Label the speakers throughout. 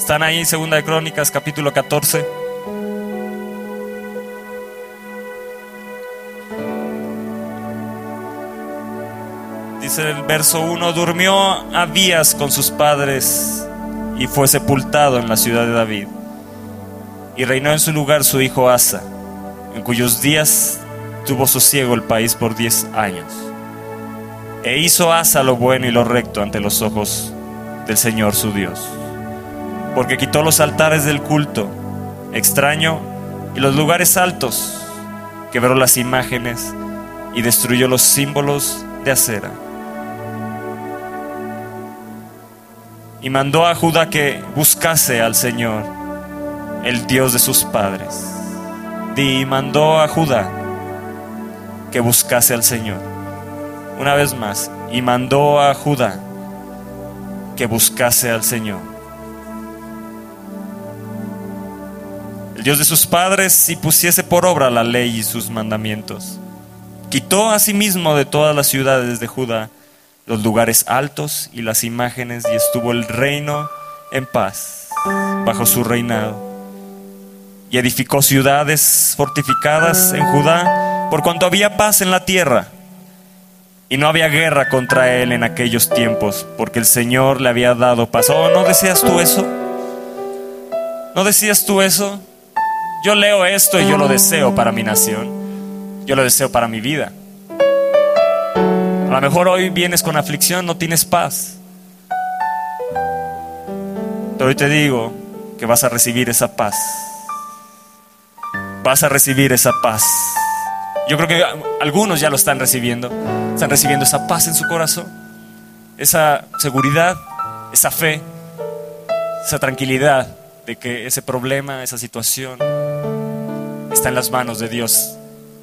Speaker 1: Están ahí en Segunda de Crónicas, capítulo 14. Dice el verso 1, durmió Abías con sus padres y fue sepultado en la ciudad de David. Y reinó en su lugar su hijo Asa, en cuyos días tuvo sosiego el país por diez años. E hizo Asa lo bueno y lo recto ante los ojos del Señor su Dios, porque quitó los altares del culto extraño y los lugares altos, quebró las imágenes y destruyó los símbolos de acera. Y mandó a Judá que buscase al Señor, el Dios de sus padres. Y mandó a Judá que buscase al Señor. Una vez más, y mandó a Judá que buscase al Señor. El Dios de sus padres y pusiese por obra la ley y sus mandamientos. Quitó asimismo de todas las ciudades de Judá los lugares altos y las imágenes y estuvo el reino en paz bajo su reinado. Y edificó ciudades fortificadas en Judá por cuanto había paz en la tierra. Y no había guerra contra él en aquellos tiempos, porque el Señor le había dado paz. Oh, ¿no deseas tú eso? ¿No decías tú eso? Yo leo esto y yo lo deseo para mi nación. Yo lo deseo para mi vida. A lo mejor hoy vienes con aflicción, no tienes paz. Pero hoy te digo que vas a recibir esa paz. Vas a recibir esa paz. Yo creo que algunos ya lo están recibiendo. Están recibiendo esa paz en su corazón, esa seguridad, esa fe, esa tranquilidad de que ese problema, esa situación está en las manos de Dios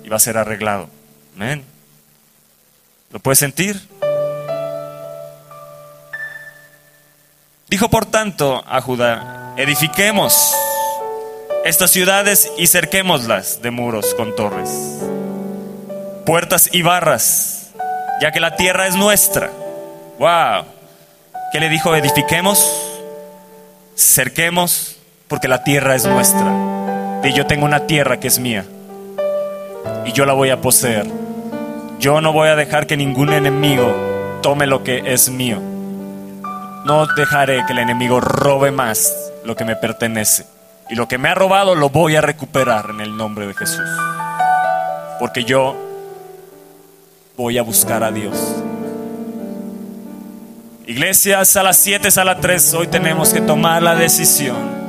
Speaker 1: y va a ser arreglado. Amén. ¿Lo puedes sentir? Dijo por tanto a Judá, edifiquemos estas ciudades y cerquémoslas de muros con torres, puertas y barras, ya que la tierra es nuestra. ¡Wow! ¿Qué le dijo? Edifiquemos, cerquemos, porque la tierra es nuestra. Yo tengo una tierra que es mía y yo la voy a poseer. Yo no voy a dejar que ningún enemigo tome lo que es mío. No dejaré que el enemigo robe más lo que me pertenece. Y lo que me ha robado lo voy a recuperar en el nombre de Jesús. Porque yo voy a buscar a Dios. Iglesias a las 7, a las 3, hoy tenemos que tomar la decisión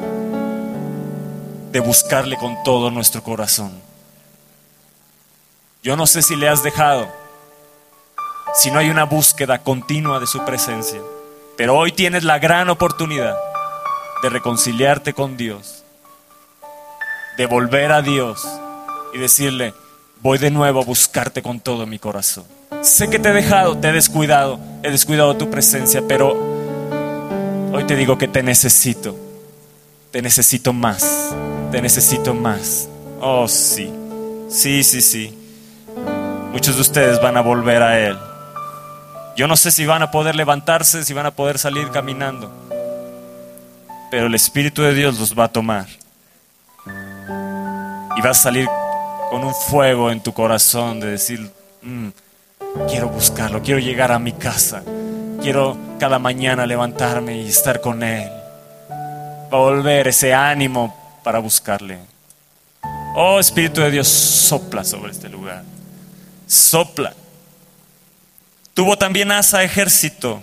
Speaker 1: de buscarle con todo nuestro corazón. Yo no sé si le has dejado, si no hay una búsqueda continua de su presencia, pero hoy tienes la gran oportunidad de reconciliarte con Dios, de volver a Dios y decirle, voy de nuevo a buscarte con todo mi corazón. Sé que te he dejado, te he descuidado, he descuidado tu presencia, pero hoy te digo que te necesito, te necesito más, te necesito más. Oh, sí, sí, sí, sí. Muchos de ustedes van a volver a Él. Yo no sé si van a poder levantarse, si van a poder salir caminando, pero el Espíritu de Dios los va a tomar. Y vas a salir con un fuego en tu corazón de decir, mm, quiero buscarlo, quiero llegar a mi casa, quiero cada mañana levantarme y estar con Él. Va a volver ese ánimo para buscarle. Oh Espíritu de Dios, sopla sobre este lugar sopla. Tuvo también Asa ejército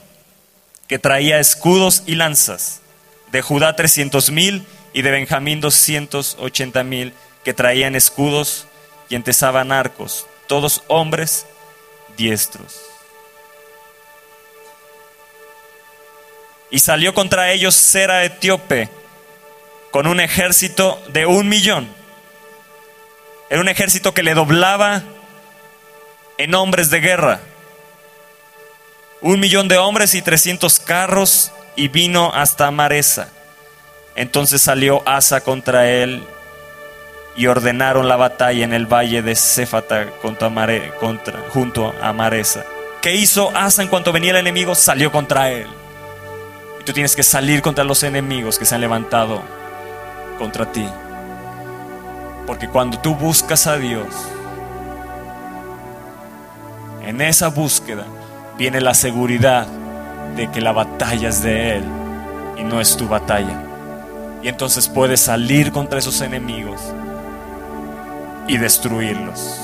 Speaker 1: que traía escudos y lanzas, de Judá trescientos mil y de Benjamín doscientos ochenta mil que traían escudos y entesaban arcos, todos hombres diestros. Y salió contra ellos Sera etíope con un ejército de un millón. Era un ejército que le doblaba en hombres de guerra. Un millón de hombres y trescientos carros y vino hasta Maresa. Entonces salió Asa contra él y ordenaron la batalla en el valle de contra contra, junto a Maresa. ¿Qué hizo Asa en cuanto venía el enemigo? Salió contra él. Tú tienes que salir contra los enemigos que se han levantado contra ti. Porque cuando tú buscas a Dios, en esa búsqueda viene la seguridad de que la batalla es de Él y no es tu batalla. Y entonces puedes salir contra esos enemigos y destruirlos.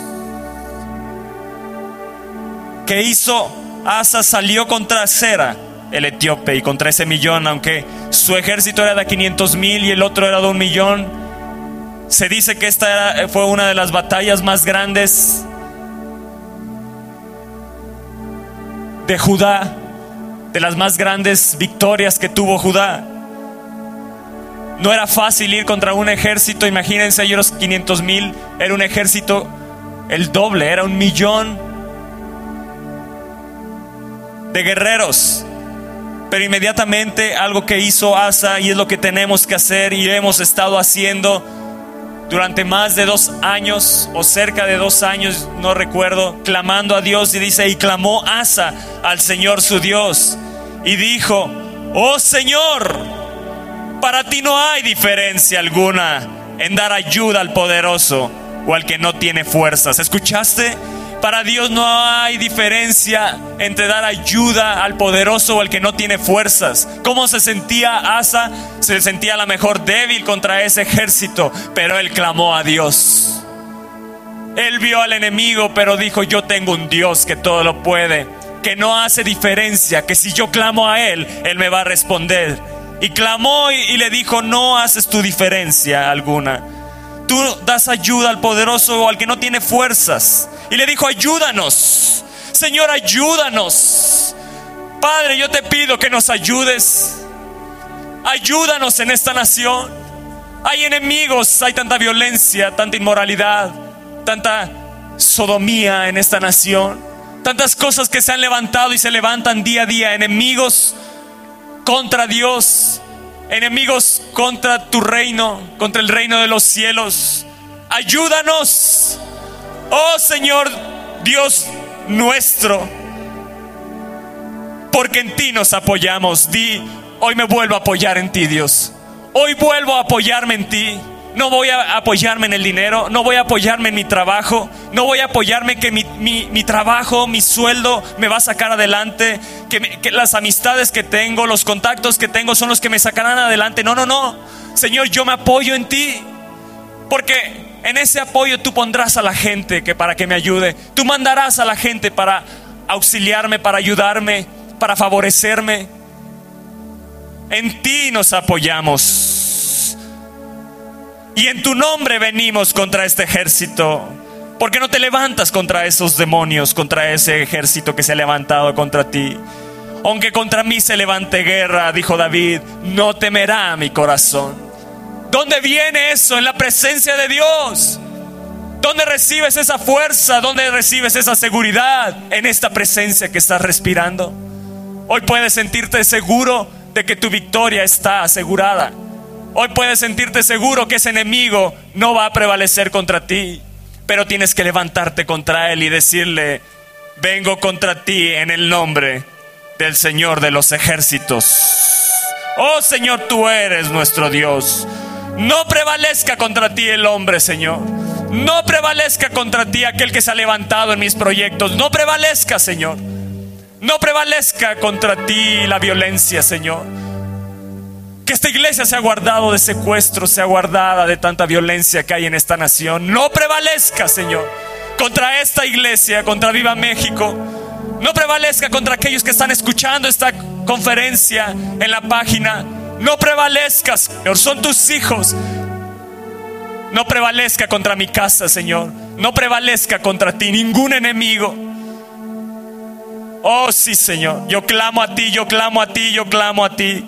Speaker 1: ¿Qué hizo? Asa salió contra Sera, el etíope, y contra ese millón, aunque su ejército era de 500 mil y el otro era de un millón. Se dice que esta fue una de las batallas más grandes de Judá, de las más grandes victorias que tuvo Judá. No era fácil ir contra un ejército, imagínense, ellos 500 mil, era un ejército el doble, era un millón de guerreros. Pero inmediatamente algo que hizo Asa y es lo que tenemos que hacer y hemos estado haciendo durante más de dos años o cerca de dos años, no recuerdo, clamando a Dios y dice, y clamó Asa al Señor su Dios y dijo, oh Señor, para ti no hay diferencia alguna en dar ayuda al poderoso o al que no tiene fuerzas. ¿Escuchaste? Para Dios no hay diferencia entre dar ayuda al poderoso o al que no tiene fuerzas. ¿Cómo se sentía Asa? Se sentía a lo mejor débil contra ese ejército, pero él clamó a Dios. Él vio al enemigo, pero dijo, yo tengo un Dios que todo lo puede, que no hace diferencia, que si yo clamo a Él, Él me va a responder. Y clamó y, y le dijo, no haces tu diferencia alguna. Tú das ayuda al poderoso o al que no tiene fuerzas y le dijo, ayúdanos, Señor, ayúdanos. Padre, yo te pido que nos ayudes. Ayúdanos en esta nación. Hay enemigos, hay tanta violencia, tanta inmoralidad, tanta sodomía en esta nación. Tantas cosas que se han levantado y se levantan día a día. Enemigos contra Dios. Enemigos contra tu reino, contra el reino de los cielos. Ayúdanos. Oh Señor Dios nuestro, porque en ti nos apoyamos. Di, hoy me vuelvo a apoyar en ti, Dios. Hoy vuelvo a apoyarme en ti. No voy a apoyarme en el dinero, no voy a apoyarme en mi trabajo, no voy a apoyarme que mi, trabajo, mi sueldo me va a sacar adelante, que, que las amistades que tengo, los contactos que tengo son los que me sacarán adelante. No, no, no. Señor, yo me apoyo en ti. Porque en ese apoyo tú pondrás a la gente que para que me ayude. Tú mandarás a la gente para auxiliarme, para ayudarme, para favorecerme. En ti nos apoyamos. Y en tu nombre venimos contra este ejército. ¿Por qué no te levantas contra esos demonios, contra ese ejército que se ha levantado contra ti? Aunque contra mí se levante guerra, dijo David, no temerá mi corazón. ¿Dónde viene eso? En la presencia de Dios. ¿Dónde recibes esa fuerza? ¿Dónde recibes esa seguridad? En esta presencia que estás respirando. Hoy puedes sentirte seguro de que tu victoria está asegurada. Hoy puedes sentirte seguro que ese enemigo no va a prevalecer contra ti. Pero tienes que levantarte contra él y decirle, vengo contra ti en el nombre del Señor de los ejércitos. Oh Señor, tú eres nuestro Dios. No prevalezca contra ti el hombre, Señor. No prevalezca contra ti aquel que se ha levantado en mis proyectos. No prevalezca, Señor. No prevalezca contra ti la violencia, Señor. Que esta iglesia sea guardado de secuestro, sea guardada de tanta violencia que hay en esta nación. No prevalezca, Señor, contra esta iglesia, contra Viva México. No prevalezca contra aquellos que están escuchando esta conferencia en la página no prevalezcas, Señor. Son tus hijos. No prevalezca contra mi casa, Señor. No prevalezca contra ti ningún enemigo. Oh, sí, Señor. Yo clamo a ti, yo clamo a ti, yo clamo a ti.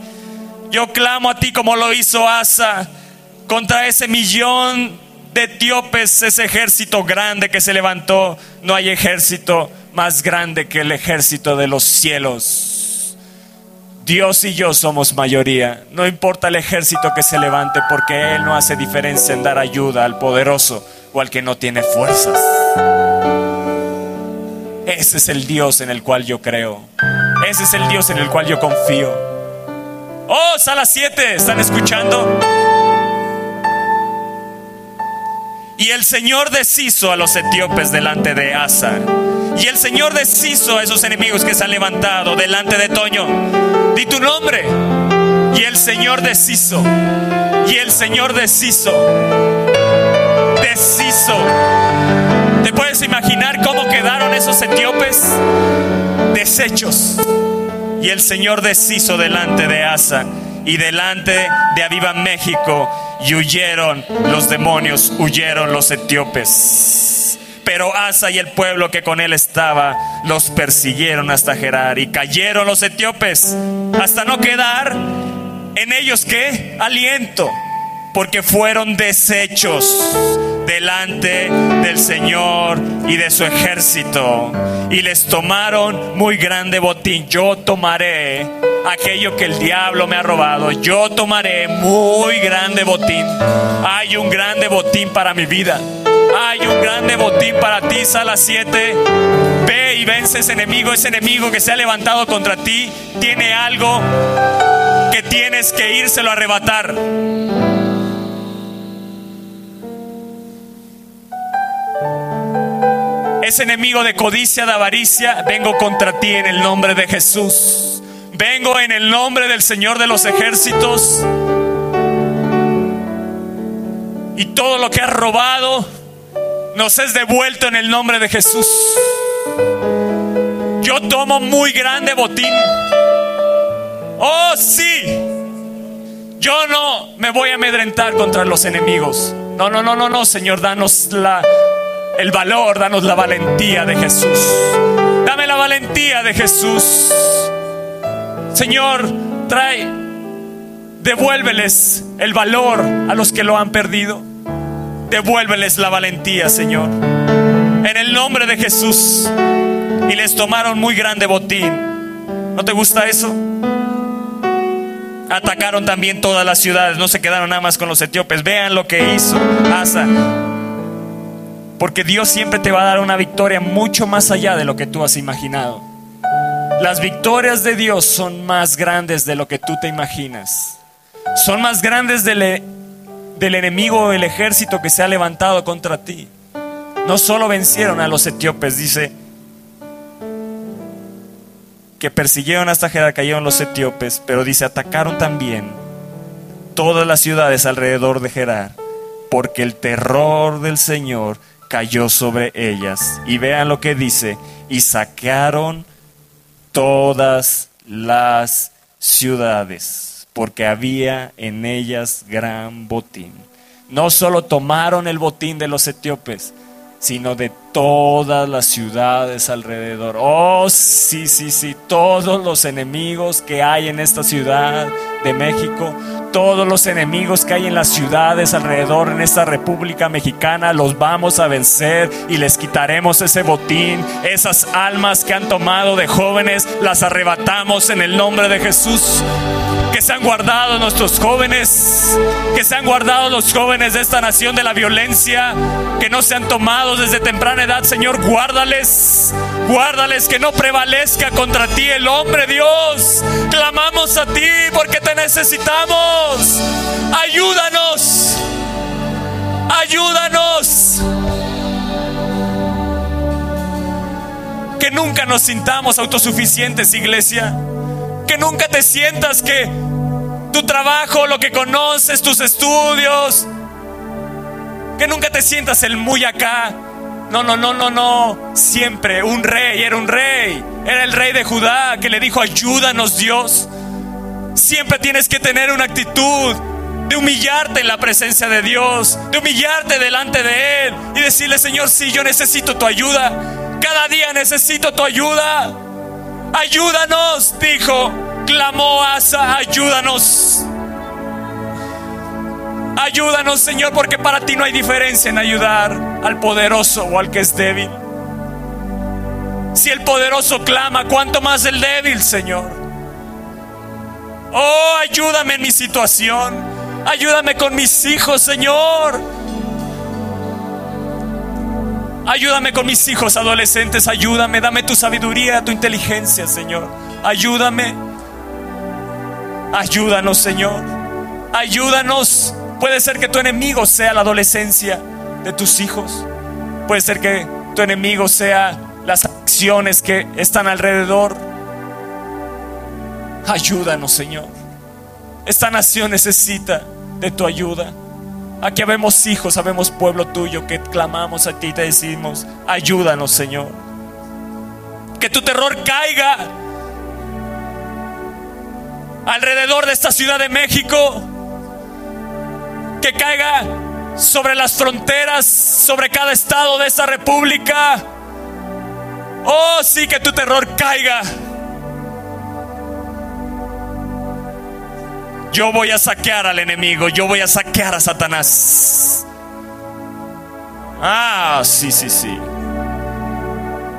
Speaker 1: Yo clamo a ti como lo hizo Asa contra ese millón de etíopes, ese ejército grande que se levantó. No hay ejército más grande que el ejército de los cielos. Dios y yo somos mayoría. No importa el ejército que se levante porque Él no hace diferencia en dar ayuda al poderoso o al que no tiene fuerzas. Ese es el Dios en el cual yo creo. Ese es el Dios en el cual yo confío. Oh, sala 7, ¿están escuchando? Y el Señor deshizo a los etíopes delante de Asa. Y el Señor deshizo a esos enemigos que se han levantado delante de Toño. Di tu nombre. Y el Señor deshizo. Y el Señor deshizo. Deshizo. ¿Te puedes imaginar cómo quedaron esos etíopes? Deshechos. Y el Señor deshizo delante de Asa y delante de Aviva México y huyeron los demonios, huyeron los etíopes. Pero Asa y el pueblo que con él estaba los persiguieron hasta Gerar y cayeron los etíopes hasta no quedar en ellos qué? Aliento, porque fueron deshechos delante del Señor y de su ejército. Y les tomaron muy grande botín. Yo tomaré aquello que el diablo me ha robado. Yo tomaré muy grande botín. Hay un grande botín para mi vida. Hay un grande botín para ti, Sala 7. Ve y vence ese enemigo, ese enemigo que se ha levantado contra ti. Tiene algo que tienes que írselo a arrebatar. Ese enemigo de codicia, de avaricia, vengo contra ti en el nombre de Jesús. Vengo en el nombre del Señor de los ejércitos. Y todo lo que has robado nos es devuelto en el nombre de Jesús. Yo tomo muy grande botín. Oh, sí. Yo no me voy a amedrentar contra los enemigos. No, no, no, no, no, Señor, danos la el valor, danos la valentía de Jesús. Dame la valentía de Jesús. Señor, trae, devuélveles el valor a los que lo han perdido. Devuélveles la valentía, Señor. En el nombre de Jesús. Y les tomaron muy grande botín. ¿No te gusta eso? Atacaron también todas las ciudades. No se quedaron nada más con los etíopes. Vean lo que hizo Asa porque Dios siempre te va a dar una victoria mucho más allá de lo que tú has imaginado. Las victorias de Dios son más grandes de lo que tú te imaginas. Son más grandes del, e, del enemigo o el ejército que se ha levantado contra ti. No solo vencieron a los etíopes, dice que persiguieron hasta Gerar, cayeron los etíopes, pero dice atacaron también todas las ciudades alrededor de Gerar, porque el terror del Señor cayó sobre ellas. Y vean lo que dice, y saquearon todas las ciudades, porque había en ellas gran botín. No solo tomaron el botín de los etíopes, sino de todas las ciudades alrededor. Oh, sí, sí, sí, todos los enemigos que hay en esta ciudad de México, todos los enemigos que hay en las ciudades alrededor en esta República Mexicana, los vamos a vencer y les quitaremos ese botín, esas almas que han tomado de jóvenes, las arrebatamos en el nombre de Jesús que se han guardado nuestros jóvenes, que se han guardado los jóvenes de esta nación de la violencia, que no se han tomado desde temprana Señor, guárdales, guárdales, que no prevalezca contra ti el hombre, Dios. Clamamos a ti porque te necesitamos. Ayúdanos, ayúdanos. Que nunca nos sintamos autosuficientes, iglesia que nunca te sientas que tu trabajo, lo que conoces, tus estudios, que nunca te sientas el muy acá. No, no, no, no, no. Siempre un rey, era un rey. Era el rey de Judá que le dijo, ayúdanos Dios. Siempre tienes que tener una actitud de humillarte en la presencia de Dios, de humillarte delante de Él y decirle, Señor, sí, yo necesito tu ayuda. Cada día necesito tu ayuda. Ayúdanos, dijo, clamó Asa, ayúdanos. Ayúdanos, Señor, porque para ti no hay diferencia en ayudar al poderoso o al que es débil. Si el poderoso clama, ¿cuánto más el débil, Señor? Oh, ayúdame en mi situación. Ayúdame con mis hijos, Señor. Ayúdame con mis hijos adolescentes, ayúdame, dame tu sabiduría, tu inteligencia, Señor. Ayúdame. Ayúdanos, Señor. Ayúdanos. Puede ser que tu enemigo sea la adolescencia de tus hijos. Puede ser que tu enemigo sea las acciones que están alrededor. Ayúdanos, Señor. Esta nación necesita de tu ayuda. Aquí habemos hijos, habemos pueblo tuyo que clamamos a ti y te decimos, ayúdanos, Señor. Que tu terror caiga alrededor de esta ciudad de México. Que caiga sobre las fronteras, sobre cada estado de esta república. Oh, sí, que tu terror caiga. Yo voy a saquear al enemigo, yo voy a saquear a Satanás. Ah, sí, sí, sí.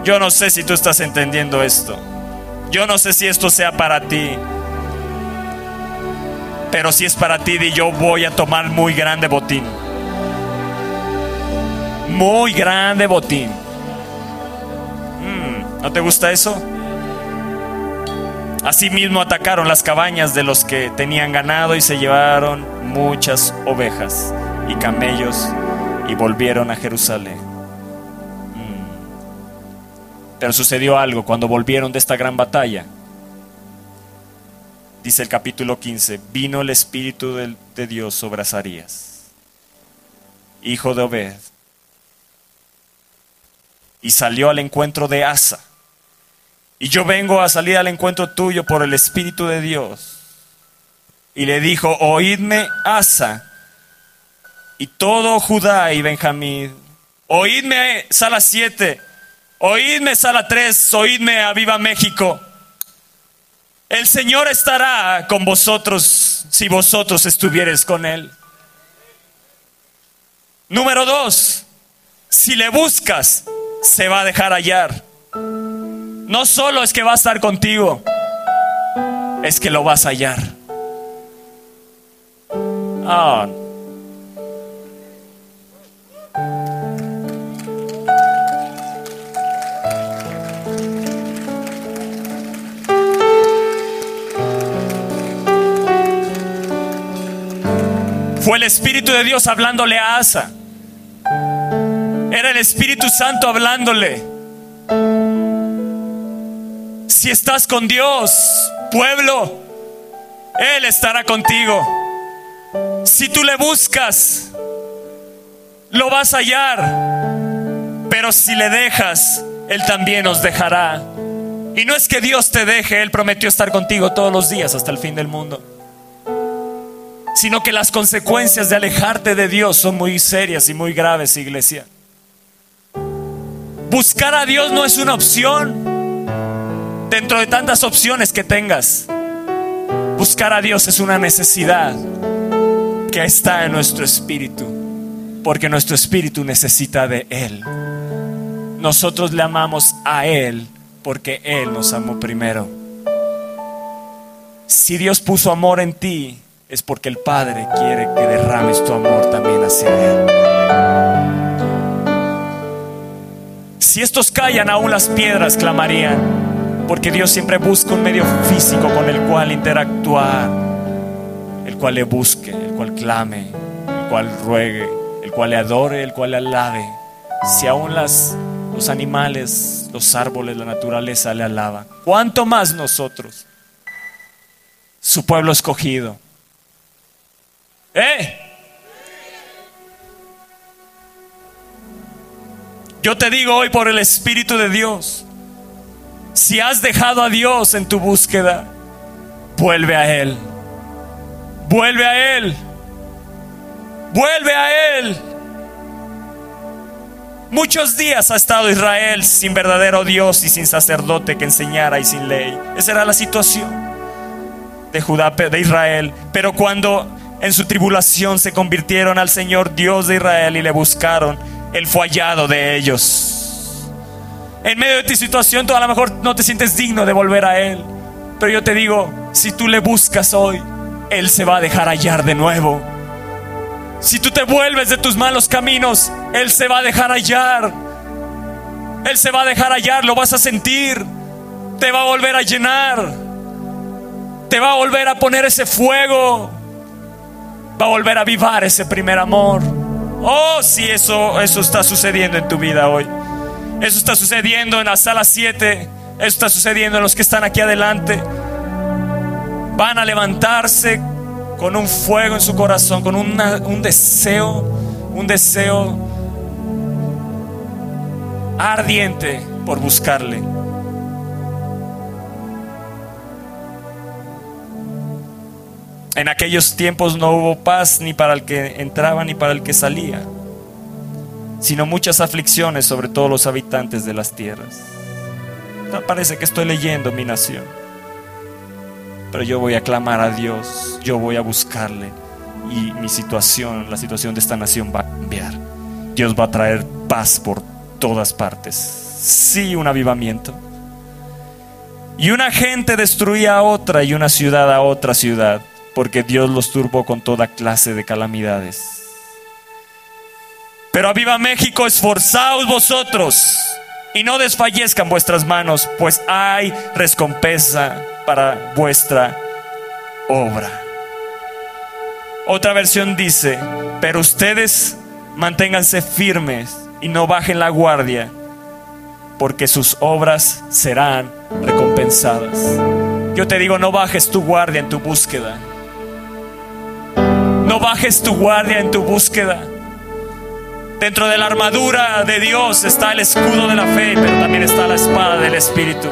Speaker 1: Yo no sé si tú estás entendiendo esto. Yo no sé si esto sea para ti. Pero si es para ti, di yo voy a tomar muy grande botín. Muy grande botín. Mm, ¿No te gusta eso? Asimismo atacaron las cabañas de los que tenían ganado y se llevaron muchas ovejas y camellos y volvieron a Jerusalén. Mm. Pero sucedió algo cuando volvieron de esta gran batalla. Dice el capítulo 15, vino el Espíritu de, Dios sobre Azarías, hijo de Obed, y salió al encuentro de Asa y yo vengo a salir al encuentro tuyo por el Espíritu de Dios. Y le dijo, oídme Asa y todo Judá y Benjamín. Oídme sala 7, oídme sala 3, oídme a Viva México. El Señor estará con vosotros si vosotros estuvieres con Él. Número dos, si le buscas, se va a dejar hallar. No solo es que va a estar contigo, es que lo vas a hallar. Ah. Fue el Espíritu de Dios hablándole a Asa. Era el Espíritu Santo hablándole. Si estás con Dios, pueblo, Él estará contigo. Si tú le buscas, lo vas a hallar. Pero si le dejas, Él también os dejará. Y no es que Dios te deje, Él prometió estar contigo todos los días hasta el fin del mundo. Sino que las consecuencias de alejarte de Dios son muy serias y muy graves, iglesia. Buscar a Dios no es una opción dentro de tantas opciones que tengas, buscar a Dios es una necesidad que está en nuestro espíritu, porque nuestro espíritu necesita de Él. Nosotros le amamos a Él porque Él nos amó primero. Si Dios puso amor en ti, es porque el Padre quiere que derrames tu amor también hacia Él. Si estos callan, aún las piedras clamarían. Porque Dios siempre busca un medio físico con el cual interactuar, el cual le busque, el cual clame, el cual ruegue, el cual le adore, el cual le alabe. Si aún las, los animales, los árboles, la naturaleza le alaba, ¿cuánto más nosotros? Su pueblo escogido. ¡Eh! Yo te digo hoy por el Espíritu de Dios si has dejado a Dios en tu búsqueda, vuelve a Él. Vuelve a Él. Vuelve a Él. Muchos días ha estado Israel sin verdadero Dios y sin sacerdote que enseñara y sin ley. Esa era la situación de Judá, de Israel. Pero cuando en su tribulación se convirtieron al Señor Dios de Israel y le buscaron, Él fue hallado de ellos en medio de tu situación tú a lo mejor no te sientes digno de volver a Él. Pero yo te digo, si tú le buscas hoy, Él se va a dejar hallar de nuevo. Si tú te vuelves de tus malos caminos, Él se va a dejar hallar. Él se va a dejar hallar, lo vas a sentir. Te va a volver a llenar. te va a volver a poner ese fuego, va a volver a avivar ese primer amor. Oh, si eso, eso está sucediendo en tu vida hoy. Eso está sucediendo en la sala 7. Eso está sucediendo en los que están aquí adelante. Van a levantarse con un fuego en su corazón, con un deseo, un deseo ardiente por buscarle. En aquellos tiempos no hubo paz ni para el que entraba ni para el que salía, sino muchas aflicciones sobre todos los habitantes de las tierras. Parece que estoy leyendo mi nación, pero yo voy a clamar a Dios, yo voy a buscarle y mi situación, la situación de esta nación va a cambiar. Dios va a traer paz por todas partes. Sí, un avivamiento. Y una gente destruía a otra y una ciudad a otra ciudad porque Dios los turbó con toda clase de calamidades. Pero aviva México, esforzaos vosotros y no desfallezcan vuestras manos, pues hay recompensa para vuestra obra. Otra versión dice, pero ustedes manténganse firmes y no bajen la guardia, porque sus obras serán recompensadas. Yo te digo, no bajes tu guardia en tu búsqueda. No bajes tu guardia en tu búsqueda. Dentro de la armadura de Dios está el escudo de la fe, pero también está la espada del Espíritu.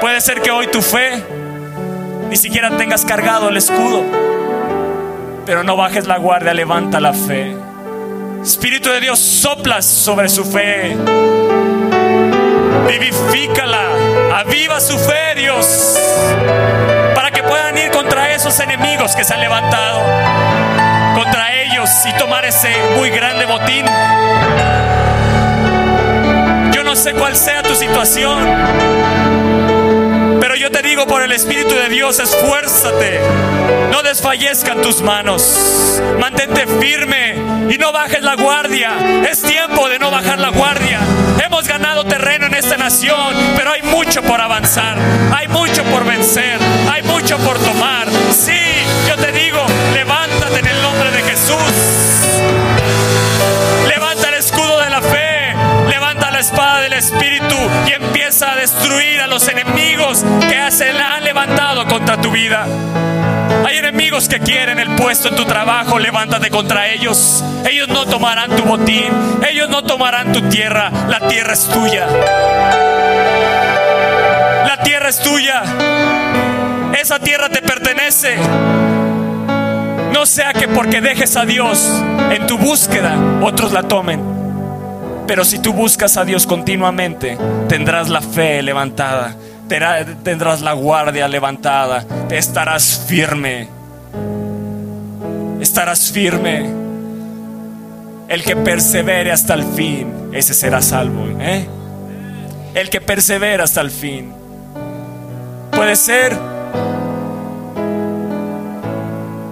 Speaker 1: Puede ser que hoy tu fe ni siquiera tengas cargado el escudo, pero no bajes la guardia, levanta la fe. Espíritu de Dios, soplas sobre su fe. Vivifícala, aviva su fe, Dios puedan ir contra esos enemigos que se han levantado, contra ellos y tomar ese muy grande botín. Yo no sé cuál sea tu situación, pero yo te digo por el Espíritu de Dios, esfuérzate, no desfallezcan tus manos, mantente firme y no bajes la guardia. Es tiempo de no bajar la guardia. Hemos ganado terreno en esta nación, pero hay mucho por avanzar, hay mucho por vencer, hay mucho por tomar. Sí, yo te digo, levántate en el nombre de Jesús. Espada del Espíritu y empieza a destruir a los enemigos que se han levantado contra tu vida. Hay enemigos que quieren el puesto en tu trabajo, levántate contra ellos. Ellos no tomarán tu botín, ellos no tomarán tu tierra, la tierra es tuya. La tierra es tuya. Esa tierra te pertenece. No sea que porque dejes a Dios en tu búsqueda, otros la tomen. Pero si tú buscas a Dios continuamente, tendrás la fe levantada tendrás la guardia levantada, estarás firme, estarás firme. El que persevere hasta el fin, ese será salvo. ¿eh? El que persevera hasta el fin. Puede ser.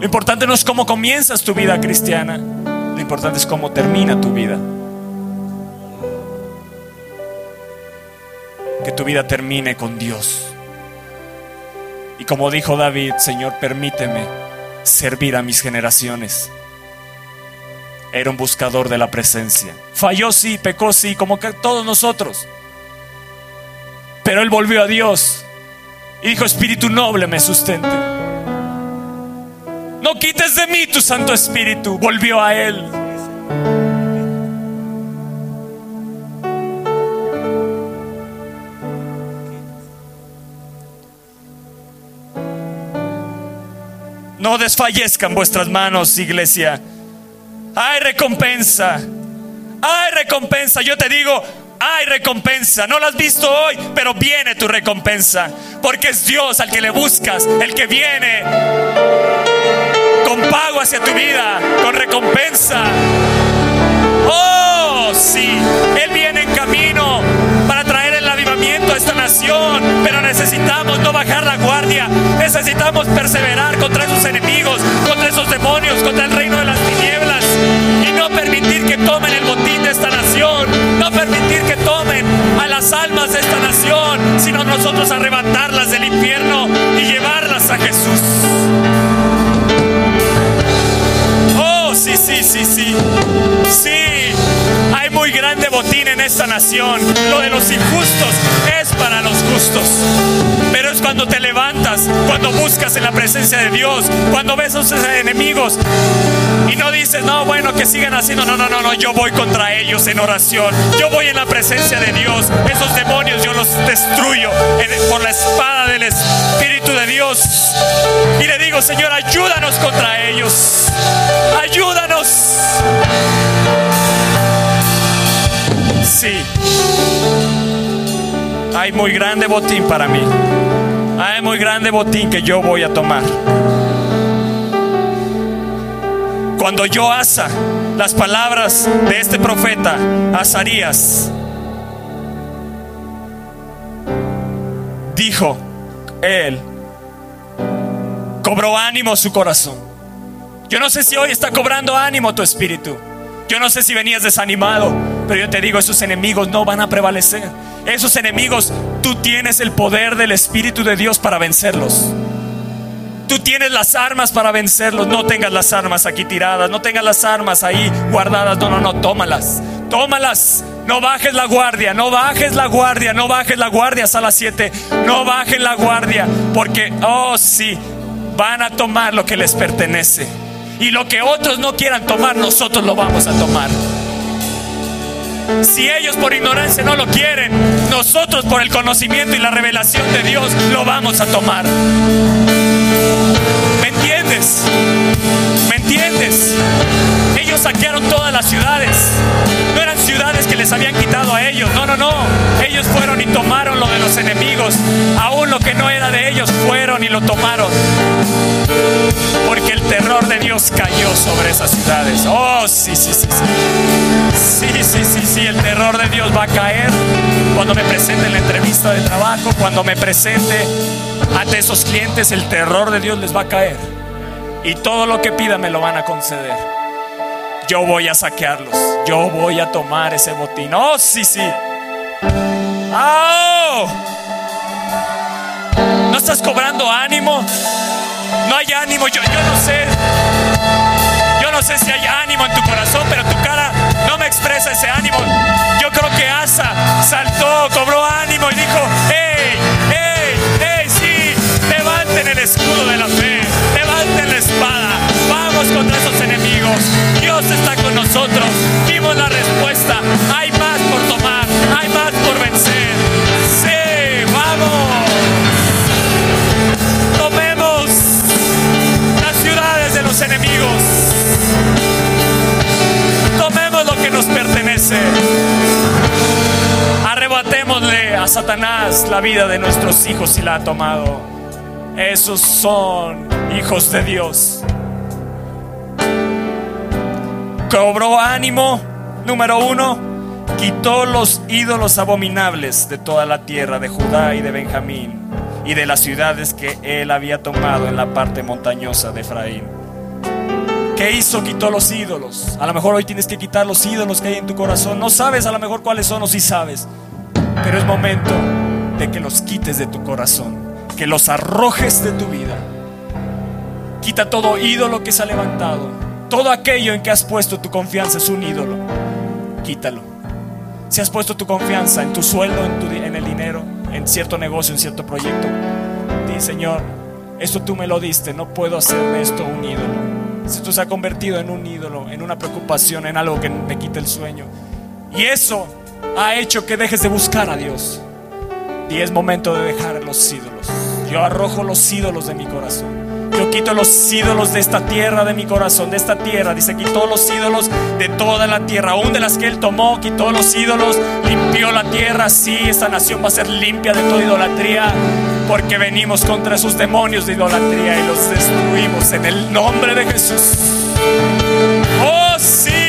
Speaker 1: Lo importante no es cómo comienzas tu vida cristiana, lo importante es cómo termina tu vida. Que tu vida termine con Dios. Y como dijo David, Señor, permíteme servir a mis generaciones. Era un buscador de la presencia. Falló sí, pecó sí, como que todos nosotros. Pero él volvió a Dios y dijo, Espíritu noble me sustente. No quites de mí tu Santo Espíritu. Volvió a él. No desfallezcan vuestras manos, iglesia. Hay recompensa. Hay recompensa. Yo te digo, hay recompensa. No lo has visto hoy, pero viene tu recompensa. Porque es Dios al que le buscas, el que viene con pago hacia tu vida, con recompensa. Oh, sí, Pero necesitamos no bajar la guardia. Necesitamos perseverar contra esos enemigos, contra esos demonios, contra el reino de las tinieblas. Y no permitir que tomen el botín de esta nación. No permitir que tomen a las almas de esta nación, sino nosotros arrebatarlas del infierno y llevarlas a Jesús. Oh, sí, sí, sí, sí. Sí grande botín en esta nación. Lo de los injustos es para los justos. Pero es cuando te levantas, cuando buscas en la presencia de Dios, cuando ves a sus enemigos y no dices, no, bueno, que sigan haciendo. No, no, no, no, yo voy contra ellos en oración. Yo voy en la presencia de Dios. Esos demonios yo los destruyo por la espada del Espíritu de Dios. Y le digo, Señor, ayúdanos contra ellos. Ayúdanos. Sí. Hay muy grande botín para mí. Hay muy grande botín que yo voy a tomar. Cuando yo asa las palabras de este profeta, Azarías, dijo él, cobró ánimo su corazón. Yo no sé si hoy está cobrando ánimo tu espíritu. Yo no sé si venías desanimado, pero yo te digo, esos enemigos no van a prevalecer. Esos enemigos, tú tienes el poder del Espíritu de Dios para vencerlos. Tú tienes las armas para vencerlos. No tengas las armas aquí tiradas. No tengas las armas ahí guardadas. No, no, no. Tómalas. Tómalas. No bajes la guardia. No bajes la guardia. No bajes la guardia hasta las 7. No bajes la guardia. Porque, oh sí, van a tomar lo que les pertenece. Y lo que otros no quieran tomar, nosotros lo vamos a tomar. Si ellos por ignorancia no lo quieren, nosotros por el conocimiento y la revelación de Dios lo vamos a tomar. ¿Me entiendes? ¿Me entiendes? Ellos saquearon todas las ciudades. Ciudades que les habían quitado a ellos. No, no, no. Ellos fueron y tomaron lo de los enemigos. Aún lo que no era de ellos fueron y lo tomaron. Porque el terror de Dios cayó sobre esas ciudades. Oh, sí, sí, sí, sí. Sí, sí, sí, sí. El terror de Dios va a caer cuando me presente en la entrevista de trabajo, cuando me presente ante esos clientes, el terror de Dios les va a caer. Y todo lo que pida me lo van a conceder. Yo voy a saquearlos. Yo voy a tomar ese botín. Oh, sí, sí. ¡Oh! ¿No estás cobrando ánimo? No hay ánimo. Yo, yo no sé. Yo no sé si hay ánimo en tu corazón, pero tu cara no me expresa ese ánimo. Yo creo que Asa saltó, cobró ánimo y dijo, ¡Hey! ¡Hey! ¡Hey! Sí, levanten el escudo de la fe, vamos contra esos enemigos. Dios está con nosotros. Vimos la respuesta. Hay más por tomar, hay más por vencer. Sí, vamos. Tomemos las ciudades de los enemigos. Tomemos lo que nos pertenece. Arrebatémosle a Satanás la vida de nuestros hijos si la ha tomado. Esos son hijos de Dios. Cobró ánimo, número uno, quitó los ídolos abominables de toda la tierra de Judá y de Benjamín y de las ciudades que él había tomado en la parte montañosa de Efraín. ¿Qué hizo? Quitó los ídolos. A lo mejor hoy tienes que quitar los ídolos que hay en tu corazón. No sabes a lo mejor cuáles son o si sabes. Pero es momento de que los quites de tu corazón. Que los arrojes de tu vida. Quita todo ídolo que se ha levantado. Todo aquello en que has puesto tu confianza es un ídolo. Quítalo. Si has puesto tu confianza en tu sueldo, en, el dinero, en cierto negocio, en cierto proyecto, di Señor, esto tú me lo diste, no puedo hacer de esto un ídolo. Si esto se ha convertido en un ídolo, en una preocupación, en algo que me quita el sueño. Y eso ha hecho que dejes de buscar a Dios. Y es momento de dejar los ídolos. Yo arrojo los ídolos de mi corazón. Yo quito los ídolos de esta tierra, de mi corazón, de esta tierra. Dice, quitó los ídolos de toda la tierra, aún de las que él tomó, quitó los ídolos, limpió la tierra. Sí, esta nación va a ser limpia de toda idolatría, porque venimos contra esos demonios de idolatría y los destruimos en el nombre de Jesús. Oh, sí.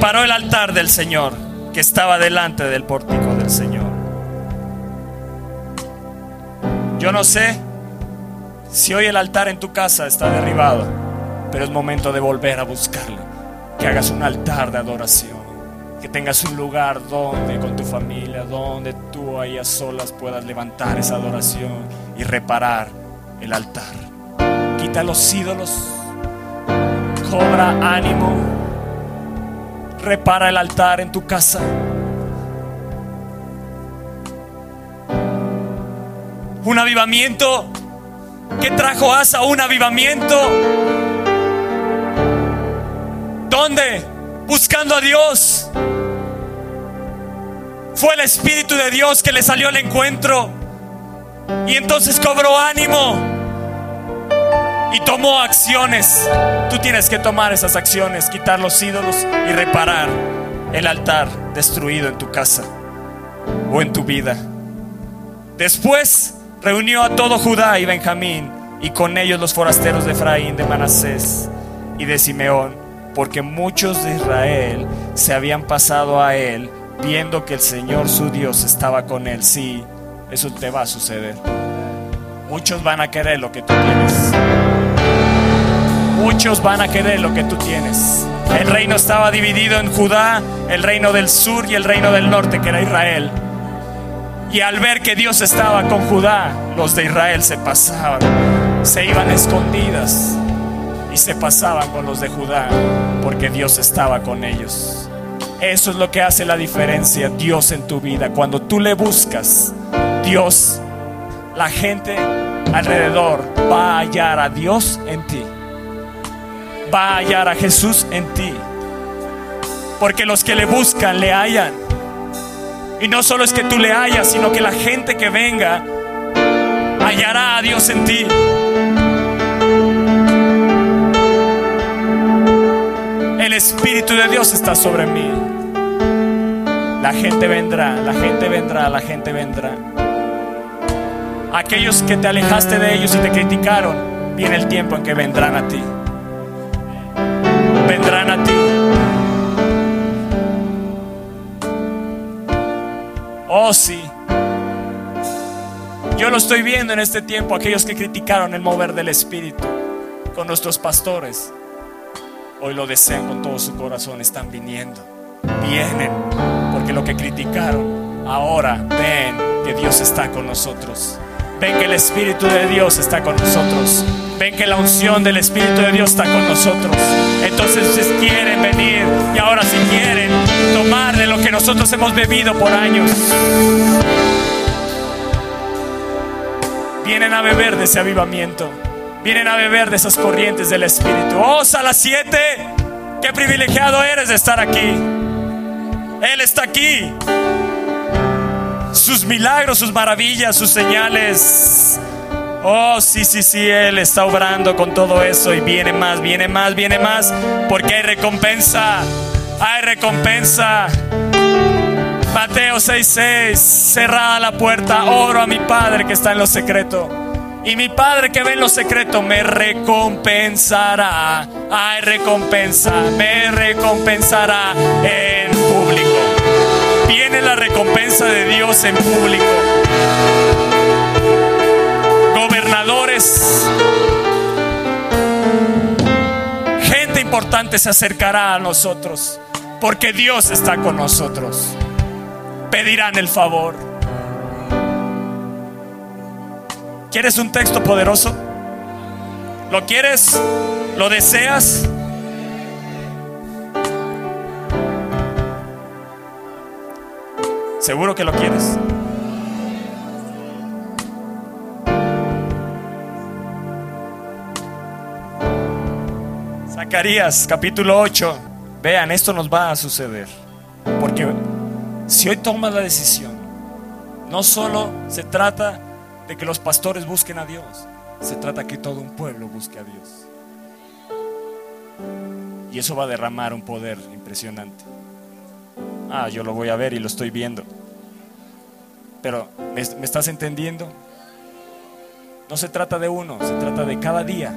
Speaker 1: Reparó el altar del Señor que estaba delante del pórtico del Señor. Yo no sé si hoy el altar en tu casa está derribado, pero es momento de volver a buscarlo. Que hagas un altar de adoración. que tengas un lugar donde con tu familia, donde tú ahí a solas puedas levantar esa adoración y reparar el altar. Quita los ídolos, cobra ánimo, repara el altar en tu casa. Un avivamiento. ¿Qué trajo Asa? Un avivamiento. ¿Dónde? Buscando a Dios. Fue el Espíritu de Dios que le salió al encuentro. Y entonces cobró ánimo. Y tomó acciones. Tú tienes que tomar esas acciones, quitar los ídolos y reparar el altar destruido en tu casa o en tu vida. Después reunió a todo Judá y Benjamín y con ellos los forasteros de Efraín, de Manasés y de Simeón, porque muchos de Israel se habían pasado a él viendo que el Señor su Dios estaba con él. Sí, eso te va a suceder. Muchos van a querer lo que tú tienes. Muchos van a querer lo que tú tienes. El reino estaba dividido en Judá, el reino del sur y el reino del norte, que era Israel. Y al ver que Dios estaba con Judá, los de Israel se pasaban, se iban escondidas y se pasaban con los de Judá, porque Dios estaba con ellos. Eso es lo que hace la diferencia, Dios en tu vida. Cuando tú le buscas, Dios, la gente alrededor va a hallar a Dios en ti. Va a hallar a Jesús en ti. Porque los que le buscan le hallan. Y no solo es que tú le hayas, sino que la gente que venga hallará a Dios en ti. El Espíritu de Dios está sobre mí. La gente vendrá, la gente vendrá, la gente vendrá. Aquellos que te alejaste de ellos y te criticaron, viene el tiempo en que vendrán a ti. Oh, sí. Yo lo estoy viendo en este tiempo, aquellos que criticaron el mover del Espíritu con nuestros pastores. Hoy lo desean con todo su corazón, están viniendo. Vienen, porque lo que criticaron, ahora ven que Dios está con nosotros. Ven que el Espíritu de Dios está con nosotros. Ven que la unción del Espíritu de Dios está con nosotros. Entonces ustedes quieren venir y ahora si quieren tomar de lo que nosotros hemos bebido por años. Vienen a beber de ese avivamiento. Vienen a beber de esas corrientes del Espíritu. Oh, Sala 7, qué privilegiado eres de estar aquí. Él está aquí. Sus milagros, sus maravillas, sus señales. Oh, sí, sí, sí, Él está obrando con todo eso y viene más, viene más, viene más, porque hay recompensa, hay recompensa. Mateo 6:6, cerrada la puerta, oro a mi Padre que está en lo secreto. Y mi Padre que ve en lo secreto me recompensará. Hay recompensa, me recompensará en público. Viene la recompensa de Dios en público. Gobernadores, gente importante se acercará a nosotros porque Dios está con nosotros. Pedirán el favor. ¿Quieres un texto poderoso? ¿Lo quieres? ¿Lo deseas? ¿Seguro que lo quieres? Zacarías capítulo 8. Vean, esto nos va a suceder. Porque si hoy tomas la decisión, no solo se trata de que los pastores busquen a Dios, se trata que todo un pueblo busque a Dios. Y eso va a derramar un poder impresionante. Ah, yo lo voy a ver y lo estoy viendo. Pero, ¿me, me estás entendiendo? No se trata de uno, se trata de cada día,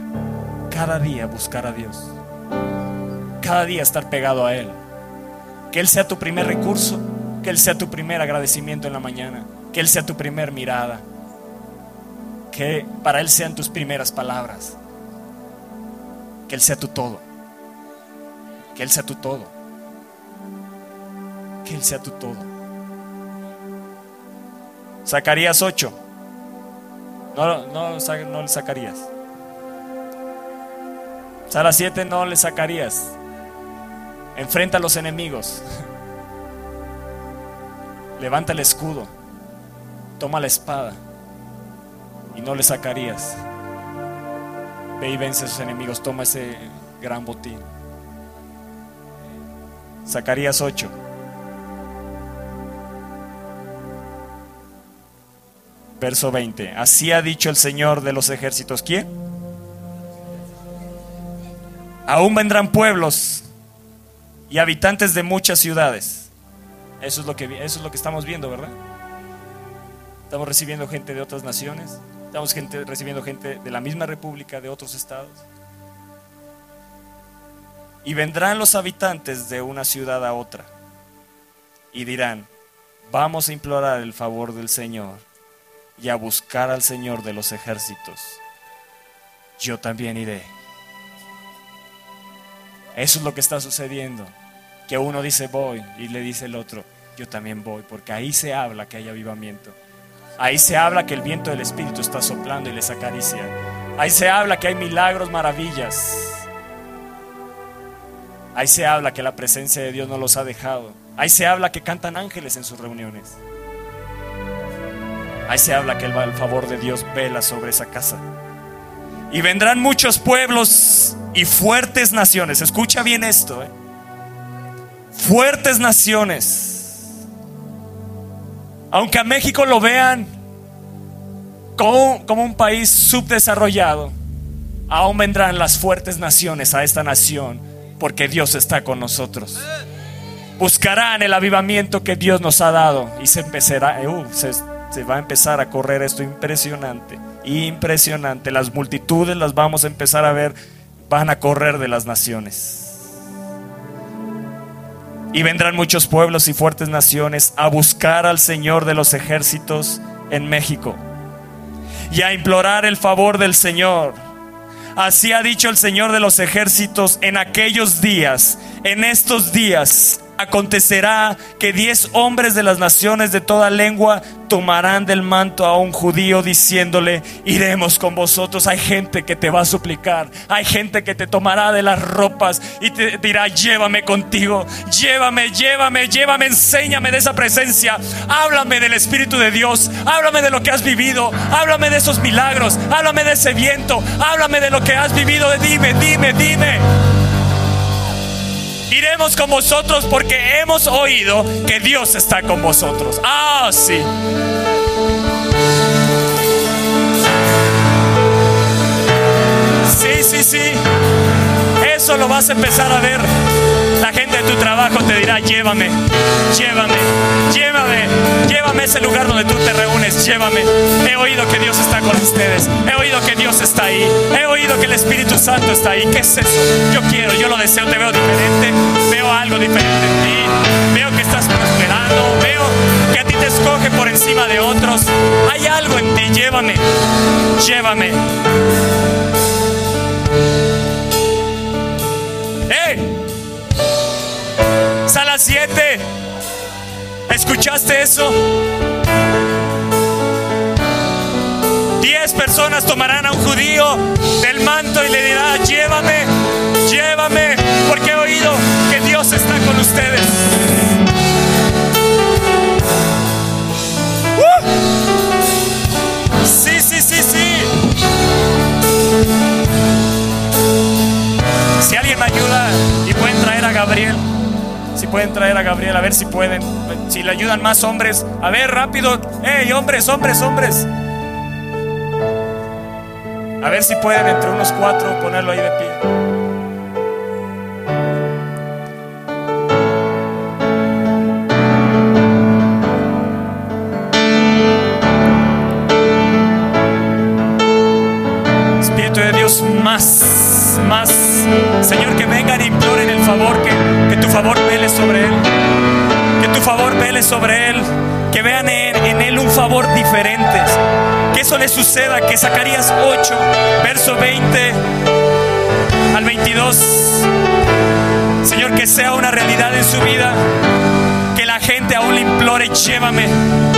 Speaker 1: cada día buscar a Dios. Cada día estar pegado a Él. Que Él sea tu primer recurso, que Él sea tu primer agradecimiento en la mañana, que Él sea tu primer mirada, que para Él sean tus primeras palabras, que Él sea tu todo, que Él sea tu todo. que Él sea tu todo. Zacarías 8. No, no, no le sacarías. Sala 7 no le sacarías. Enfrenta a los enemigos. Levanta el escudo. Toma la espada. Y no le sacarías. Ve y vence a sus enemigos. Toma ese gran botín. Zacarías 8. Verso 20. Así ha dicho el Señor de los ejércitos. ¿Quién? Aún vendrán pueblos y habitantes de muchas ciudades. Eso es lo que, eso es lo que estamos viendo, ¿verdad? Estamos recibiendo gente de otras naciones. Estamos gente, recibiendo gente de la misma república, de otros estados. Y vendrán los habitantes de una ciudad a otra y dirán, vamos a implorar el favor del Señor y a buscar al Señor de los ejércitos. Yo también iré. Eso es lo que está sucediendo. Que uno dice voy y le dice el otro, yo también voy, porque ahí se habla que hay avivamiento. Ahí se habla que el viento del Espíritu está soplando y les acaricia. Ahí se habla que hay milagros, maravillas. Ahí se habla que la presencia de Dios no los ha dejado. Ahí se habla que cantan ángeles en sus reuniones. Ahí se habla que el favor de Dios vela sobre esa casa. Y vendrán muchos pueblos y fuertes naciones. Escucha bien esto. ¿eh? Fuertes naciones. Aunque a México lo vean como, como un país subdesarrollado, aún vendrán las fuertes naciones a esta nación porque Dios está con nosotros. Buscarán el avivamiento que Dios nos ha dado y se empezará, uh, se, se va a empezar a correr esto impresionante impresionante. Las multitudes las vamos a empezar a ver, van a correr de las naciones. Y vendrán muchos pueblos y fuertes naciones a buscar al Señor de los ejércitos en México y a implorar el favor del Señor. Así ha dicho el Señor de los ejércitos en aquellos días, en estos días, acontecerá que diez hombres de las naciones de toda lengua tomarán del manto a un judío diciéndole, iremos con vosotros. Hay gente que te va a suplicar, hay gente que te tomará de las ropas y te dirá, llévame contigo, llévame, llévame, llévame, enséñame de esa presencia, háblame del Espíritu de Dios, háblame de lo que has vivido, háblame de esos milagros, háblame de ese viento, háblame de lo que has vivido, dime, dime, dime. Iremos con vosotros porque hemos oído que Dios está con vosotros. Ah, sí. Sí, sí, sí. Eso lo vas a empezar a ver. La gente de tu trabajo te dirá, llévame, llévame, llévame, llévame a ese lugar donde tú te reúnes, llévame. He oído que Dios está con ustedes, he oído que Dios está ahí, he oído que el Espíritu Santo está ahí. ¿Qué es eso? Yo quiero, yo lo deseo, te veo diferente, veo algo diferente en ti, veo que estás prosperando, veo que a ti te escoge por encima de otros. Hay algo en ti, llévame, llévame. Sala 7. ¿Escuchaste eso? Diez personas tomarán a un judío del manto y le dirán, llévame, llévame, porque he oído que Dios está con ustedes. ¡Uh! Sí, sí. Si alguien me ayuda y pueden traer a Gabriel. Si pueden traer a Gabriel, a ver si pueden. Si le ayudan más hombres. A ver, rápido. ¡Ey, hombres, hombres, hombres! A ver si pueden entre unos cuatro ponerlo ahí de pie. Sobre él. Que tu favor vele sobre él. Que vean en, en él un favor diferente. Que eso le suceda. Que Zacarías 8, verso 20 al 22. Señor, que sea una realidad en su vida. Que la probablemente aún le implore, llévame.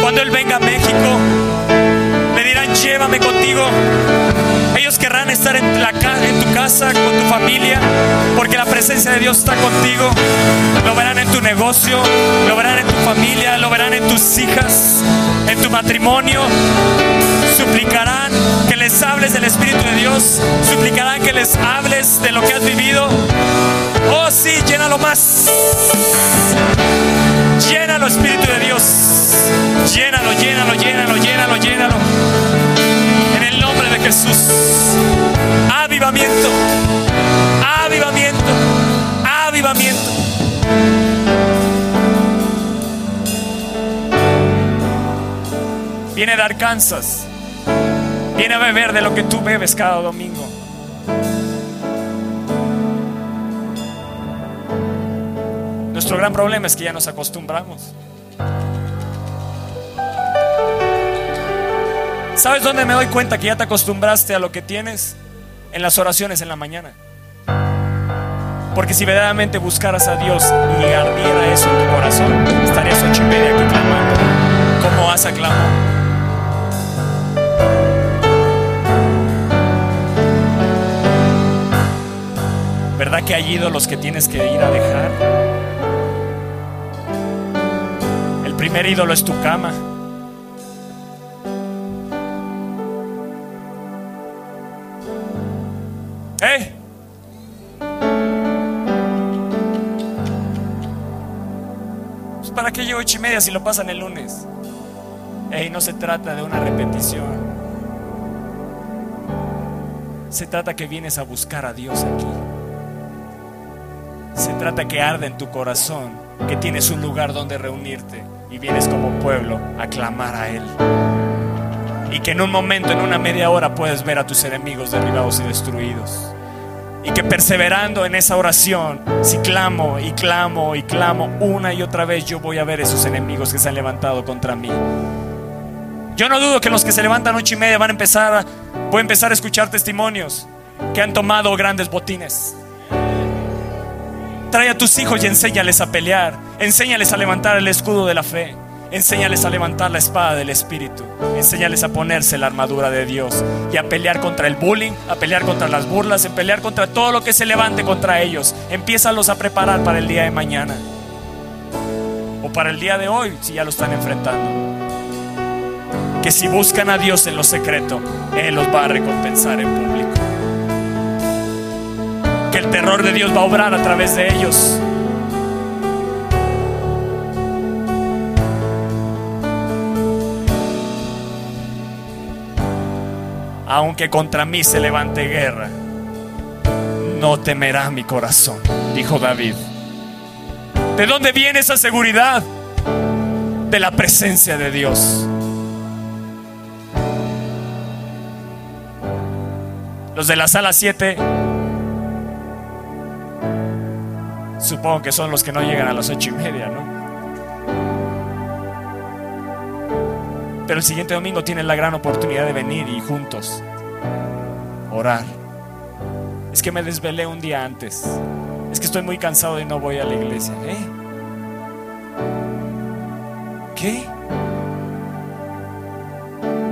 Speaker 1: Cuando Él venga a México, le dirán, llévame contigo. Querrán estar en, la, en tu casa, con tu familia, porque la presencia de Dios está contigo. Lo verán en tu negocio, lo verán en tu familia, lo verán en tus hijas, en tu matrimonio. Suplicarán que les hables del Espíritu de Dios. Suplicarán que les hables de lo que has vivido. Oh, sí, llénalo más. Llénalo, Espíritu de Dios. Llénalo, llénalo, llénalo, llénalo, llénalo. Jesús. Avivamiento. Avivamiento. Avivamiento. Viene de Arkansas. Viene a beber de lo que tú bebes cada domingo. Nuestro gran problema es que ya nos acostumbramos. ¿Sabes dónde me doy cuenta que ya te acostumbraste a lo que tienes? En las oraciones en la mañana. Porque si verdaderamente buscaras a Dios y ardiera eso en tu corazón, estarías ocho y media aquí clamando. ¿Cómo vas a clamar? ¿Verdad que hay ídolos que tienes que ir a dejar? primer ídolo es tu cama. Ocho y media si lo pasan el lunes? Ey, no se trata de una repetición. Se trata que vienes a buscar a Dios aquí. Se trata que arde en tu corazón, que tienes un lugar donde reunirte y vienes como pueblo a clamar a Él. Y que en un momento, en una media hora, puedes ver a tus enemigos derribados y destruidos. Y que perseverando en esa oración, si clamo y clamo y clamo una y otra vez, yo voy a ver esos enemigos que se han levantado contra mí. Yo no dudo que los que se levantan ocho y media van a empezar a, voy a empezar a escuchar testimonios que han tomado grandes botines Trae a tus hijos y enséñales a pelear. Enséñales a levantar el escudo de la fe. Enséñales a levantar la espada del Espíritu. Enséñales a ponerse la armadura de Dios y a pelear contra el bullying, a pelear contra las burlas, a pelear contra todo lo que se levante contra ellos. Empiézalos a preparar para el día de mañana o para el día de hoy si ya lo están enfrentando. Que si buscan a Dios en lo secreto, Él los va a recompensar en público el terror de Dios va a obrar a través de ellos. Aunque contra mí se levante guerra, no temerá mi corazón, dijo David. ¿De dónde viene esa seguridad? De la presencia de Dios. Los de la sala 7 Supongo que son los que no llegan a las ocho y media, ¿no? Pero el siguiente domingo tienen la gran oportunidad de venir y juntos orar. Es que me desvelé un día antes. Es que estoy muy cansado y no voy a la iglesia. ¿Eh? ¿Qué?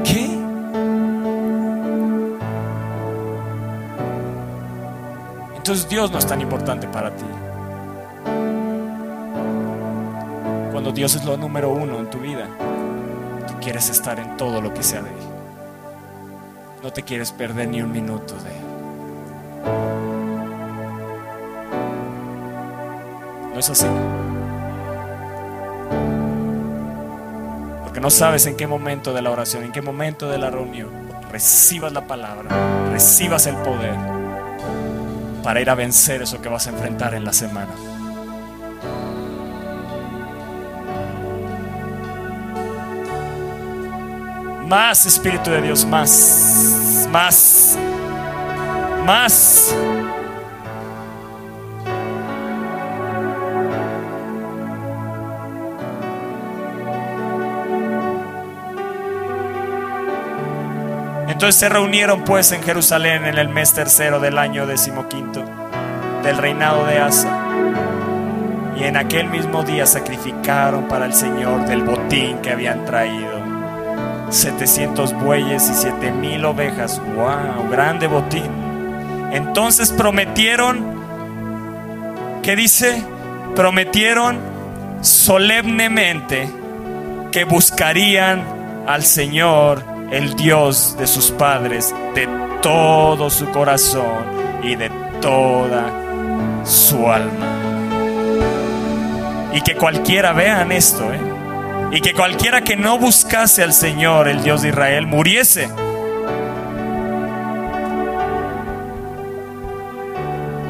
Speaker 1: ¿Qué? Entonces Dios no es tan importante para ti. cuando Dios es lo número uno en tu vida, quieres estar en todo lo que sea de Él. No te quieres perder ni un minuto de Él. No es así. Porque no sabes en qué momento de la oración, en qué momento de la reunión recibas la palabra, recibas el poder para ir a vencer eso que vas a enfrentar en la semana. Más Espíritu de Dios, más, más, más. Entonces se reunieron pues en Jerusalén en el mes tercero del año decimoquinto del reinado de Asa. Y en aquel mismo día sacrificaron para el Señor del botín que habían traído. 700 bueyes y 7000 ovejas. ¡Wow! Grande botín. Entonces prometieron, ¿qué dice? Prometieron solemnemente que buscarían al Señor, el Dios de sus padres, de todo su corazón y de toda su alma. Y que cualquiera vean esto, ¿eh? Y que cualquiera que no buscase al Señor, el Dios de Israel, muriese.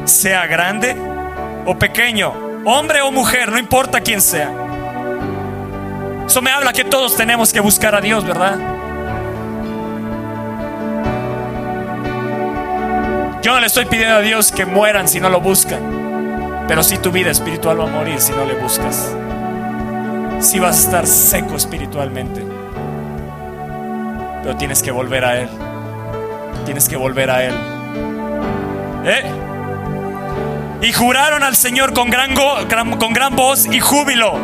Speaker 1: Sea grande o pequeño, hombre o mujer, no importa quién sea. Eso me habla que todos tenemos que buscar a Dios, ¿verdad? Yo no le estoy pidiendo a Dios que mueran si no lo buscan, pero si tu vida espiritual va a morir si no le buscas. Si vas a estar seco espiritualmente, pero tienes que volver a Él. Tienes que volver a Él. ¿Eh? Y juraron al Señor con gran, con gran voz y júbilo,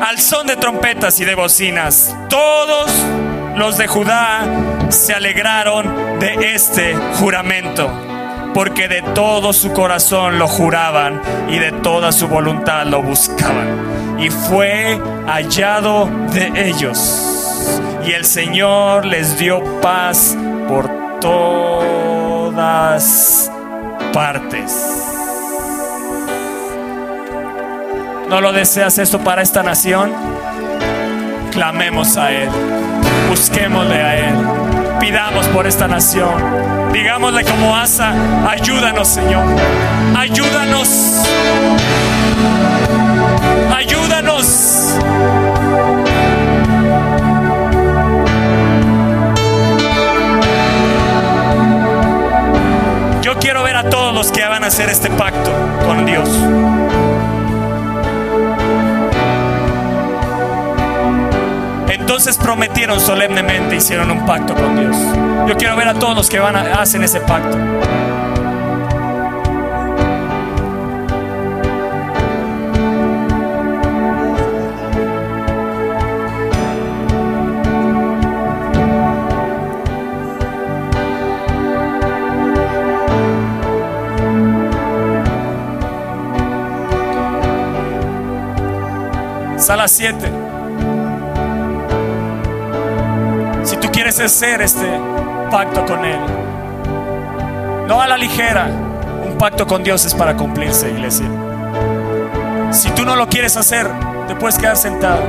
Speaker 1: al son de trompetas y de bocinas. Todos los de Judá se alegraron de este juramento, porque de todo su corazón lo juraban y de toda su voluntad lo buscaban. Y fue hallado de ellos. Y el Señor les dio paz por todas partes. ¿No lo deseas esto para esta nación? Clamemos a Él busquémosle a Él. Pidamos por esta nación. Digámosle como Asa, ayúdanos Señor. Ayúdanos. Ayúdanos. Yo quiero ver a todos los que van a hacer este pacto con Dios. Entonces prometieron solemnemente, hicieron un pacto con Dios. Yo quiero ver a todos los que van a, hacen ese pacto. Sala 7. quieres hacer este pacto con Él. No a la ligera. Un pacto con Dios es para cumplirse, iglesia. Si tú no lo quieres hacer, te puedes quedar sentado.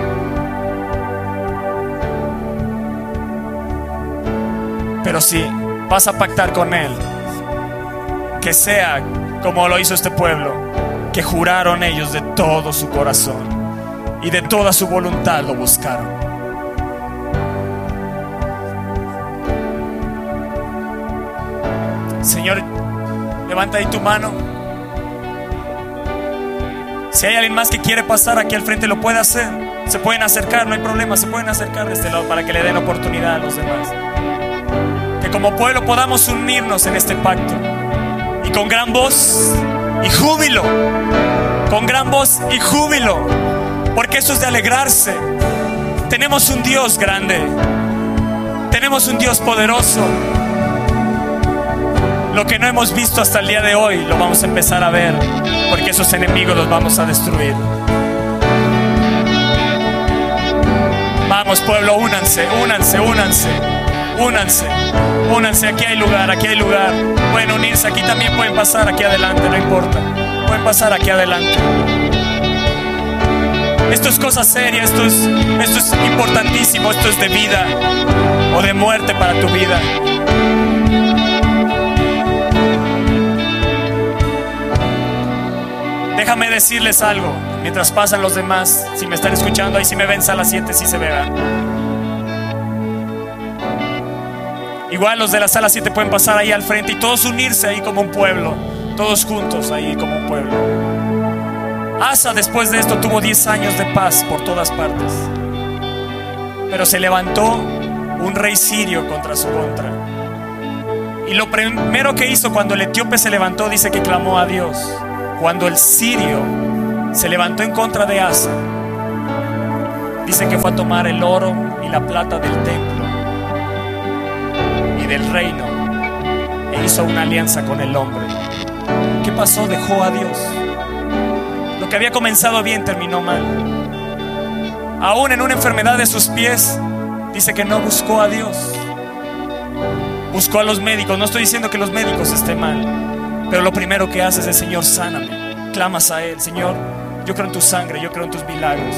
Speaker 1: Pero si vas a pactar con Él, que sea como lo hizo este pueblo, que juraron ellos de todo su corazón y de toda su voluntad lo buscaron. Señor, levanta ahí tu mano. Si hay alguien más que quiere pasar aquí al frente, lo puede hacer. Se pueden acercar, no hay problema, se pueden acercar de este lado para que le den oportunidad a los demás. Que como pueblo podamos unirnos en este pacto. Y con gran voz y júbilo. Con gran voz y júbilo. Porque eso es de alegrarse. Tenemos un Dios grande. Tenemos un Dios poderoso. Lo que no hemos visto hasta el día de hoy lo vamos a empezar a ver, porque esos enemigos los vamos a destruir. Vamos pueblo, únanse, únanse, únanse, únanse, únanse, aquí hay lugar, aquí hay lugar. Pueden unirse, aquí también pueden pasar, aquí adelante, no importa. Pueden pasar aquí adelante. Esto es cosa seria, esto es, esto es importantísimo, esto es de vida o de muerte para tu vida. Déjame decirles algo mientras pasan los demás. Si me están escuchando, ahí si me ven a las 7, sí se vean. Igual los de la sala 7 pueden pasar ahí al frente y todos unirse ahí como un pueblo. Todos juntos ahí como un pueblo. Asa después de esto tuvo 10 años de paz por todas partes. Pero se levantó un rey sirio contra su contra. Y lo primero que hizo cuando el etíope se levantó dice que clamó a Dios cuando el sirio
Speaker 2: se levantó en contra de Asa. Dice que fue a tomar el oro y la plata del templo y del reino e hizo una alianza con el hombre. ¿Qué pasó? Dejó a Dios. Lo que había comenzado bien terminó mal. Aún en una enfermedad de sus pies, dice que no buscó a Dios. Buscó a los médicos. No estoy diciendo que los médicos estén mal, pero lo primero que haces es, Señor, sáname. Clamas a Él, Señor, yo creo en tu sangre, yo creo en tus milagros.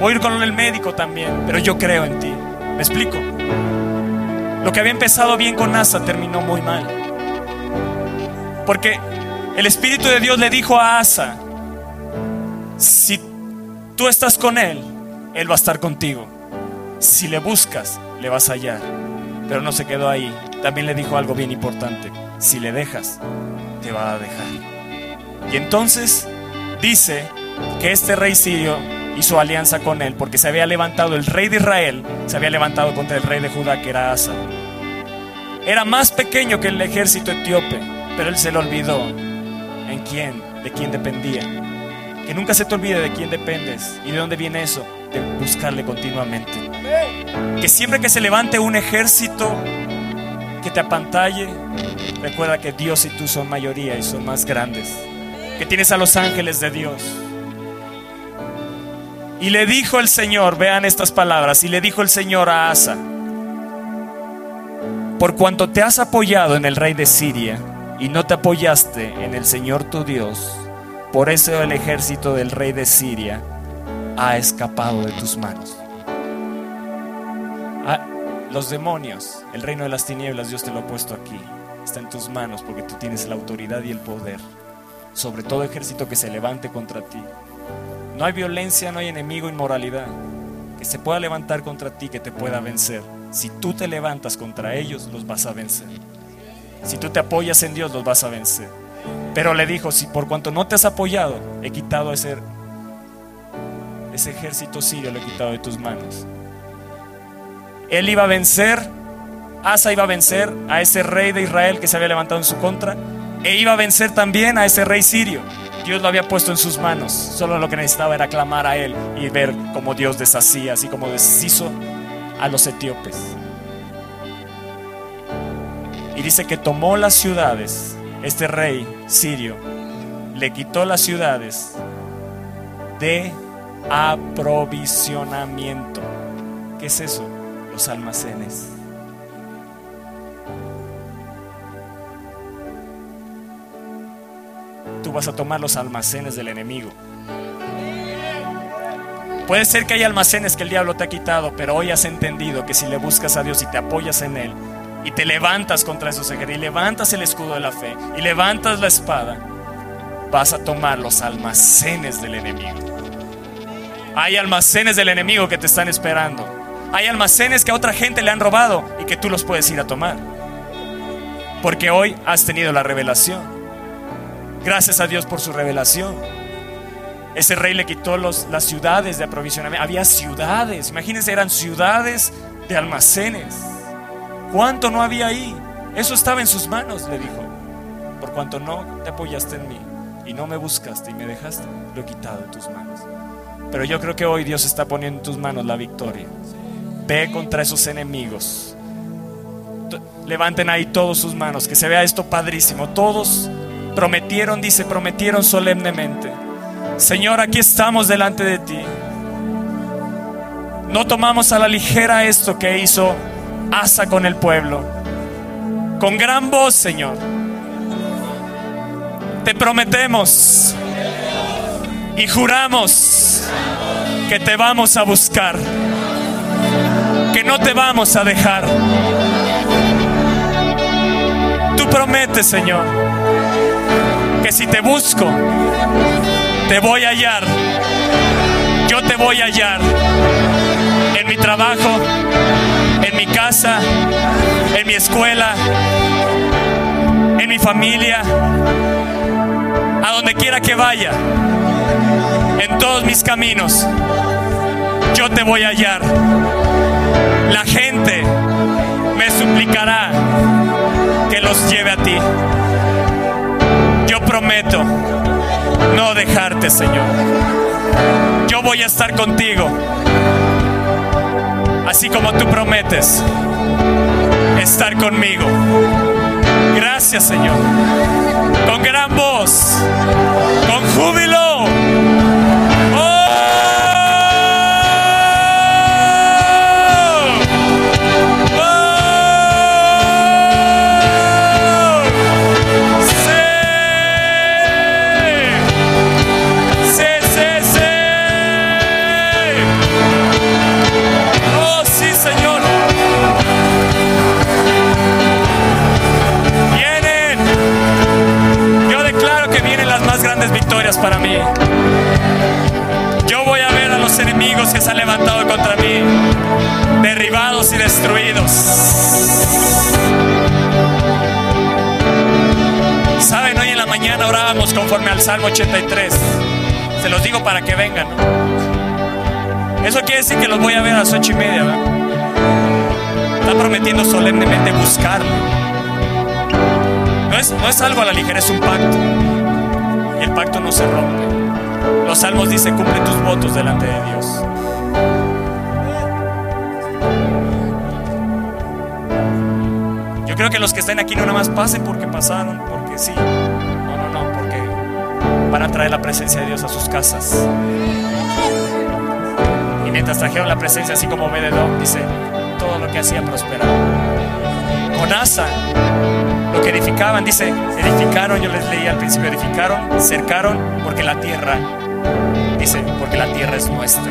Speaker 2: Voy a ir con el médico también, pero yo creo en ti. ¿Me explico? Lo que había empezado bien con Asa terminó muy mal. Porque el Espíritu de Dios le dijo a Asa, si tú estás con Él, Él va a estar contigo. Si le buscas, le vas a hallar. Pero no se quedó ahí. También le dijo algo bien importante. Si le dejas, te va a dejar. Y entonces dice que este rey sirio hizo alianza con él porque se había levantado el rey de Israel, se había levantado contra el rey de Judá que era Asa. Era más pequeño que el ejército etíope, pero él se lo olvidó en quién, de quién dependía. Nunca se te olvide de quién dependes y de dónde viene eso, de buscarle continuamente. Que siempre que se levante un ejército que te apantalle, recuerda que Dios y tú son mayoría y son más grandes. Que tienes a los ángeles de Dios. Y le dijo el Señor, vean estas palabras, y le dijo el Señor a Asa, por cuanto te has apoyado en el rey de Siria y no te apoyaste en el Señor tu Dios, por eso el ejército del rey de Siria ha escapado de tus manos. Ah, los demonios, el reino de las tinieblas, Dios te lo ha puesto aquí. Está en tus manos porque tú tienes la autoridad y el poder sobre todo ejército que se levante contra ti. No hay violencia, no hay enemigo, inmoralidad que se pueda levantar contra ti, que te pueda vencer. Si tú te levantas contra ellos, los vas a vencer. Si tú te apoyas en Dios, los vas a vencer. Pero le dijo, si por cuanto no te has apoyado, he quitado ese, ese ejército sirio, lo he quitado de tus manos. Él iba a vencer, Asa iba a vencer a ese rey de Israel que se había levantado en su contra, e iba a vencer también a ese rey sirio. Dios lo había puesto en sus manos. Solo lo que necesitaba era clamar a Él y ver cómo Dios deshacía, así como deshizo a los etíopes. Y dice que tomó las ciudades, este rey sirio, le quitó las ciudades de aprovisionamiento. ¿Qué es eso? Los almacenes. Tú vas a tomar los almacenes del enemigo. Puede ser que hay almacenes que el diablo te ha quitado, pero hoy has entendido que si le buscas a Dios y te apoyas en Él y te levantas contra esos ejércitos y levantas el escudo de la fe y levantas la espada, vas a tomar los almacenes del enemigo. Hay almacenes del enemigo que te están esperando. Hay almacenes que a otra gente le han robado y que tú los puedes ir a tomar. Porque hoy has tenido la revelación. Gracias a Dios por su revelación. Ese rey le quitó los, las ciudades de aprovisionamiento. Había ciudades, imagínense, eran ciudades de almacenes. ¿Cuánto no había ahí? Eso estaba en sus manos, le dijo. Por cuanto no te apoyaste en mí y no me buscaste y me dejaste, lo he quitado de tus manos. Pero yo creo que hoy Dios está poniendo en tus manos la victoria. Ve contra esos enemigos. Levanten ahí todos sus manos, que se vea esto padrísimo. Todos prometieron, dice, prometieron solemnemente. Señor, aquí estamos delante de ti. No tomamos a la ligera esto que hizo Asa con el pueblo. Con gran voz, Señor. Te prometemos y juramos que te vamos a buscar, que no te vamos a dejar. Tú prometes, Señor, que si te busco, te voy a hallar. Yo te voy a hallar en mi trabajo, mi casa, en mi escuela, en mi familia, a donde quiera que vaya, en todos mis caminos. Yo te voy a hallar. La gente me suplicará que los lleve a ti. Yo prometo no dejarte, Señor. Yo voy a estar contigo, así como tú prometes estar conmigo. Gracias, Señor. Con gran voz, con júbilo. Para mí. Yo voy a ver a los enemigos que se han levantado contra mí, derribados y destruidos. Saben, hoy en la mañana orábamos conforme al Salmo 83. Se los digo para que vengan. Eso quiere decir que los voy a ver a las ocho y media. ¿verdad? Está prometiendo solemnemente buscarlo. No es, no es algo a la ligera, es un pacto. El pacto no se rompe. Los salmos dicen, cumple tus votos delante de Dios. Yo creo que los que están aquí no nada más pasen porque pasaron, porque sí. No, no, no, porque van a traer la presencia de Dios a sus casas. Y mientras trajeron la presencia, así como Obededón, dice, todo lo que hacía prosperaba. Con Asa, lo que edificaban, dice, edificaron, yo les leí al principio, edificaron, cercaron, porque la tierra, dice, porque la tierra es nuestra.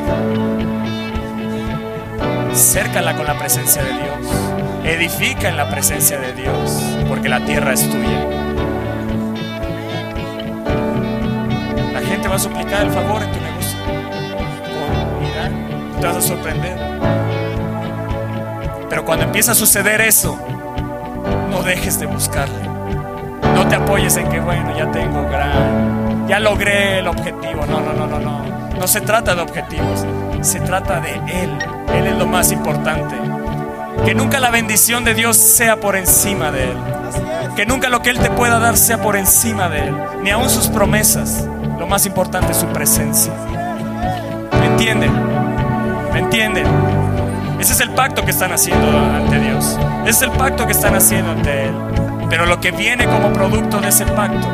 Speaker 2: Cércala con la presencia de Dios. Edifica en la presencia de Dios, porque la tierra es tuya. La gente va a suplicar el favor en tu negocio. Mira, te vas a sorprender. Pero cuando empieza a suceder eso, no dejes de buscarle. No te apoyes en que, bueno, ya tengo gran, ya logré el objetivo. No, no, no, no, no. No se trata de objetivos, se trata de Él. Él es lo más importante. Que nunca la bendición de Dios sea por encima de Él. Que nunca lo que Él te pueda dar sea por encima de Él. Ni aun sus promesas. Lo más importante es su presencia. ¿Me entienden? ¿Me entienden? Ese es el pacto que están haciendo ante Dios. Ese es el pacto que están haciendo ante Él. Pero lo que viene como producto de ese pacto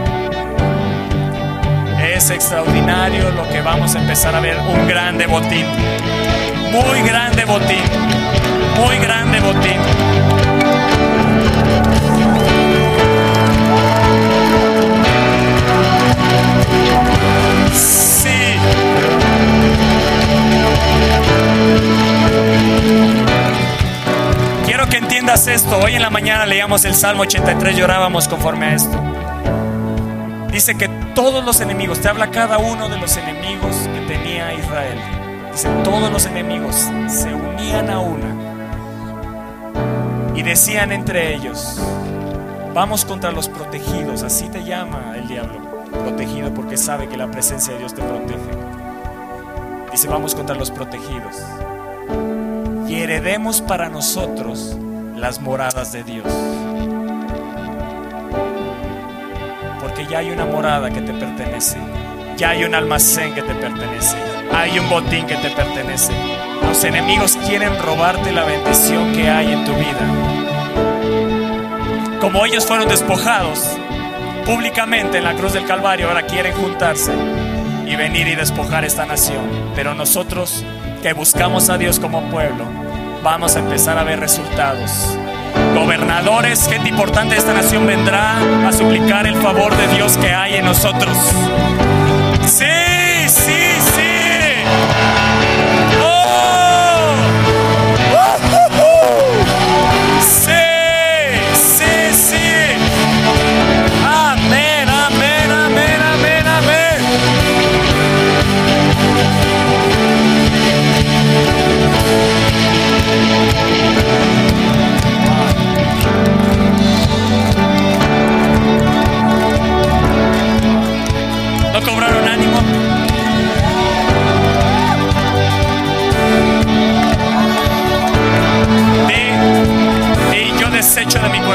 Speaker 2: es extraordinario lo que vamos a empezar a ver. Un grande botín. Muy grande botín. Muy grande botín. Quiero que entiendas esto. Hoy en la mañana leíamos el Salmo 83, llorábamos conforme a esto. Dice que todos los enemigos, te habla cada uno de los enemigos que tenía Israel. Dice, todos los enemigos se unían a una y decían entre ellos, vamos contra los protegidos, así te llama el diablo, protegido porque sabe que la presencia de Dios te protege. Dice, vamos contra los protegidos heredemos para nosotros las moradas de Dios. Porque ya hay una morada que te pertenece, ya hay un almacén que te pertenece, hay un botín que te pertenece. Los enemigos quieren robarte la bendición que hay en tu vida. Como ellos fueron despojados públicamente en la cruz del Calvario, ahora quieren juntarse y venir y despojar esta nación. Pero nosotros que buscamos a Dios como pueblo, vamos a empezar a ver resultados. Gobernadores, gente importante de esta nación vendrá a suplicar el favor de Dios que hay en nosotros. Sí, sí,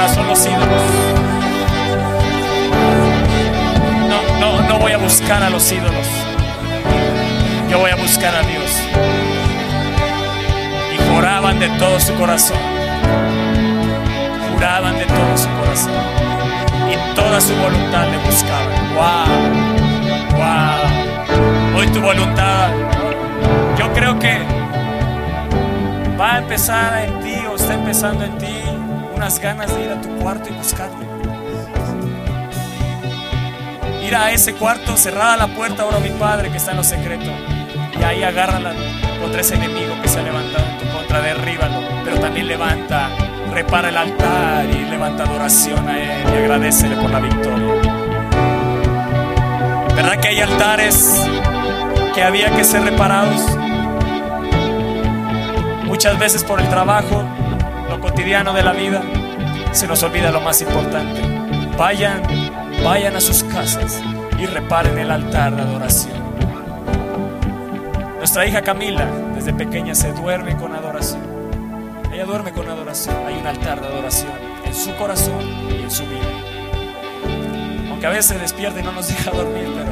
Speaker 2: corazón los ídolos. No, no, no voy a buscar a los ídolos. Yo voy a buscar a Dios. Y juraban de todo su corazón. Juraban de todo su corazón. Y toda su voluntad le buscaban. Wow. Wow. Hoy tu voluntad. Yo creo que va a empezar en ti o está empezando en ti unas ganas de ir a tu cuarto y buscarle. Ir a ese cuarto, cerrada la puerta, ahora mi Padre que está en lo secreto. Y ahí agárrala contra ese enemigo que se ha levantado en tu contra, derríbalo. Pero también levanta, repara el altar y levanta adoración a Él y agradecele por la victoria. ¿Verdad que hay altares que había que ser reparados? Muchas veces por el trabajo, cotidiano de la vida, se nos olvida lo más importante. Vayan, vayan a sus casas y reparen el altar de adoración. Nuestra hija Camila, desde pequeña, se duerme con adoración. Ella duerme con adoración. Hay un altar de adoración en su corazón y en su vida. Aunque a veces despierta y no nos deja dormir, pero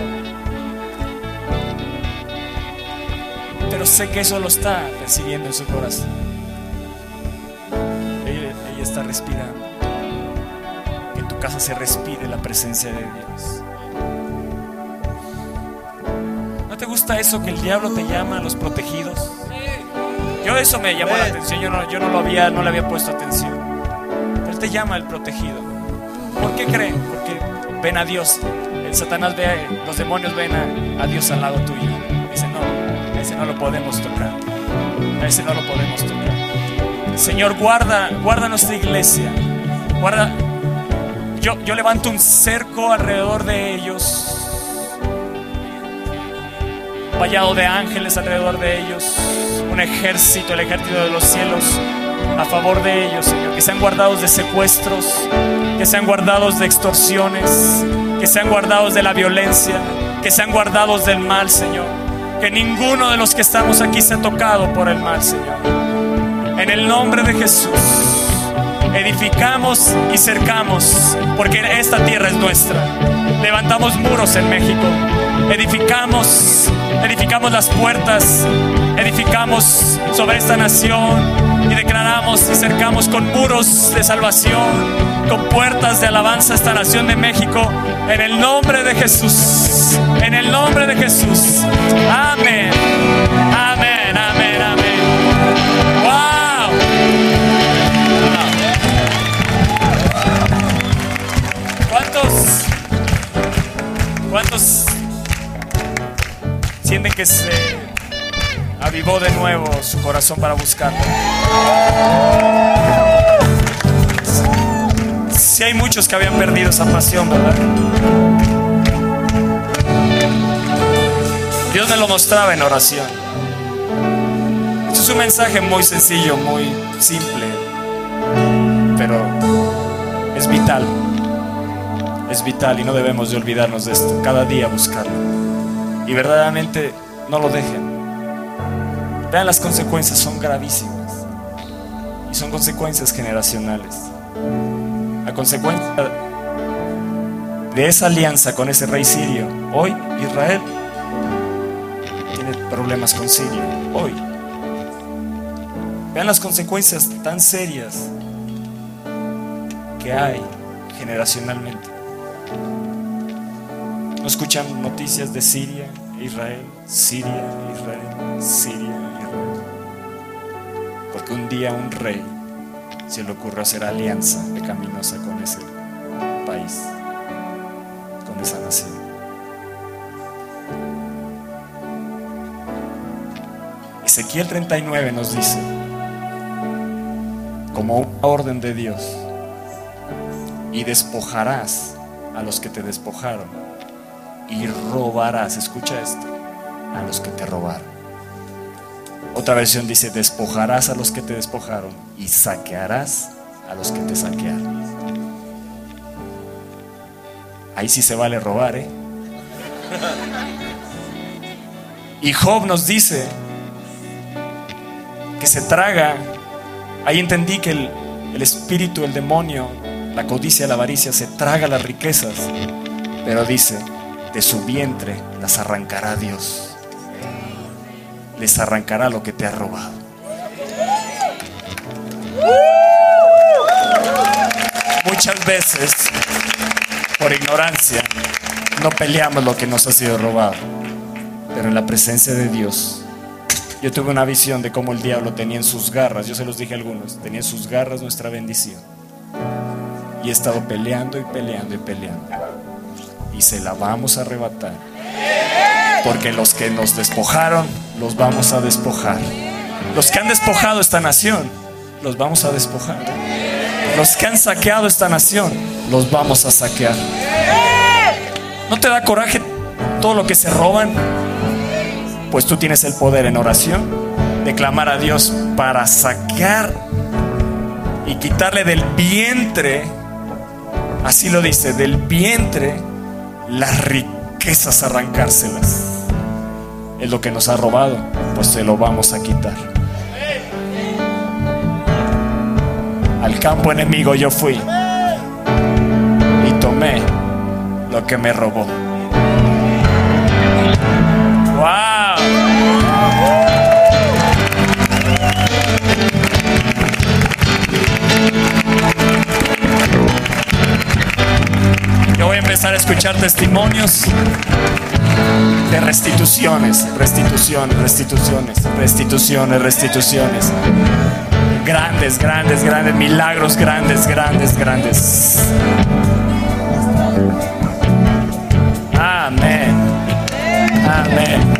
Speaker 2: pero sé que eso lo está recibiendo en su corazón. Respirando. Que en tu casa se respire la presencia de Dios. ¿No te gusta eso que el diablo te llama a los protegidos? Yo eso me llamó la atención, yo no, yo no lo había, no le había puesto atención. Él te llama el protegido. ¿Por qué creen? Porque ven a Dios. El Satanás ve, los demonios ven a, a Dios al lado tuyo. Dice, no, a ese no lo podemos tocar. A ese no lo podemos tocar. Señor, guarda, guarda nuestra iglesia. Guarda. Yo, yo levanto un cerco alrededor de ellos. Vallado de ángeles alrededor de ellos. Un ejército, el ejército de los cielos a favor de ellos, Señor. Que sean guardados de secuestros, que sean guardados de extorsiones, que sean guardados de la violencia, que sean guardados del mal, Señor. Que ninguno de los que estamos aquí sea tocado por el mal, Señor. En el nombre de Jesús, edificamos y cercamos, porque esta tierra es nuestra. Levantamos muros en México. Edificamos, edificamos las puertas, edificamos sobre esta nación y declaramos y cercamos con muros de salvación, con puertas de alabanza a esta nación de México, en el nombre de Jesús, en el nombre de Jesús. Amén, amén, se avivó de nuevo su corazón para buscarlo? Si hay muchos que habían perdido esa pasión, ¿verdad? Dios me lo mostraba en oración. Esto es un mensaje muy sencillo, muy simple, pero es vital. Es vital y no debemos de olvidarnos de esto. Cada día buscarlo. Y verdaderamente no lo dejen. Vean las consecuencias, son gravísimas. Y son consecuencias generacionales. A consecuencia de esa alianza con ese rey sirio, hoy Israel tiene problemas con Siria. Hoy. Vean las consecuencias tan serias que hay generacionalmente. No escuchan noticias de Siria, Israel, Siria, Israel, Siria, Israel. Porque un día un rey se le ocurrió hacer alianza pecaminosa con ese país, con esa nación. Ezequiel 39 nos dice, como una orden de Dios, y despojarás a los que te despojaron, y robarás, escucha esto, a los que te robaron. Otra versión dice, despojarás a los que te despojaron y saquearás a los que te saquearon. Ahí sí se vale robar, ¿eh? Y Job nos dice que se traga, ahí entendí que el, espíritu, el demonio, la codicia, la avaricia se traga las riquezas, pero dice, de su vientre las arrancará Dios. Les arrancará lo que te ha robado. Muchas veces, por ignorancia, no peleamos lo que nos ha sido robado. Pero en la presencia de Dios, yo tuve una visión de cómo el diablo tenía en sus garras, yo se los dije a algunos, tenía en sus garras nuestra bendición. Y he estado peleando y peleando y peleando. Se la vamos a arrebatar. Porque los que nos despojaron, los vamos a despojar. Los que han despojado esta nación, los vamos a despojar. Los que han saqueado esta nación, los vamos a saquear. ¿No te da coraje todo lo que se roban? Pues tú tienes el poder en oración de clamar a Dios para sacar y quitarle del vientre, así lo dice, del vientre las riquezas, arrancárselas. Es lo que nos ha robado, pues se lo vamos a quitar. Al campo enemigo yo fui y tomé lo que me robó. ¡Wow! Empezar a escuchar testimonios de restituciones, restituciones, restituciones, restituciones, restituciones. Grandes, grandes, grandes, milagros grandes, grandes, grandes. Amén. Amén.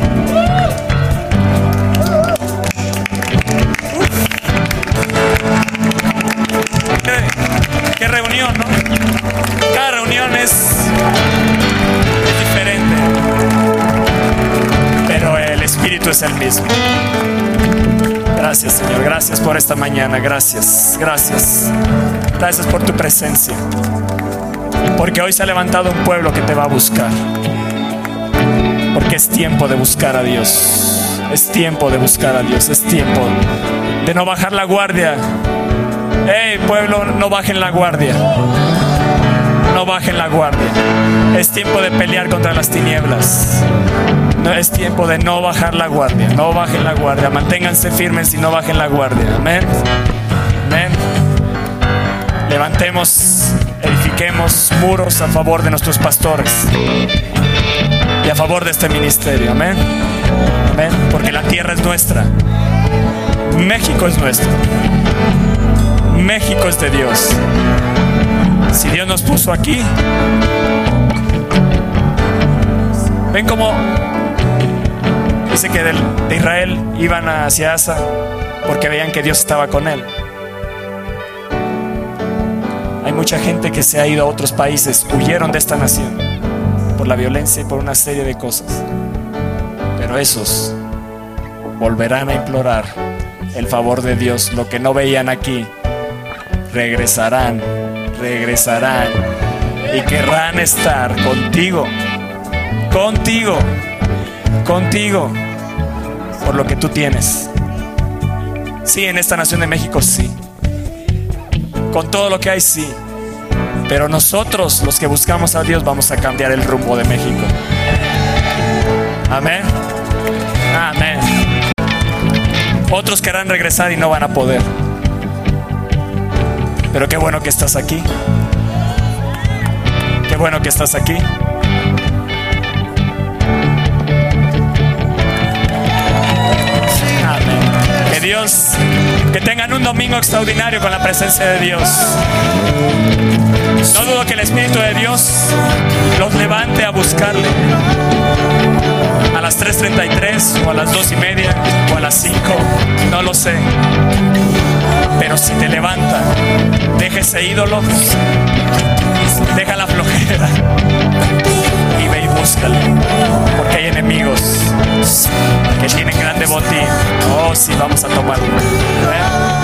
Speaker 2: El mismo. Gracias, Señor. Gracias por esta mañana. Gracias. Gracias. Gracias por tu presencia. Porque hoy se ha levantado un pueblo que te va a buscar. Porque es tiempo de buscar a Dios. Es tiempo de buscar a Dios. Es tiempo de no bajar la guardia. Hey, pueblo, no bajen la guardia. No bajen la guardia. Es tiempo de pelear contra las tinieblas. No es tiempo de no bajar la guardia. No bajen la guardia. Manténganse firmes y no bajen la guardia. Amén. Amén. Levantemos, edifiquemos muros a favor de nuestros pastores y a favor de este ministerio. Amén. Amén. Porque la tierra es nuestra. México es nuestro. México es de Dios. Si Dios nos puso aquí, ven como dice que de Israel iban hacia Asa porque veían que Dios estaba con él. Hay mucha gente que se ha ido a otros países, huyeron de esta nación por la violencia y por una serie de cosas. Pero esos volverán a implorar el favor de Dios, lo que no veían aquí, regresarán, regresarán y querrán estar contigo, contigo, contigo, por lo que tú tienes. Sí, en esta nación de México sí. Con todo lo que hay, sí. Pero nosotros, los que buscamos a Dios, vamos a cambiar el rumbo de México. Amén. Amén. Otros querrán regresar y no van a poder. Pero qué bueno que estás aquí. Qué bueno que estás aquí. Dios, que tengan un domingo extraordinario con la presencia de Dios. No dudo que el Espíritu de Dios los levante a buscarle. A las 3.33 o a las 2 y media o a las 5, no lo sé. Pero si te levanta, deja ese ídolo, deja la flojera búscale. Porque hay enemigos que tienen grande botín. Oh, sí, vamos a tomarlo. ¿Eh?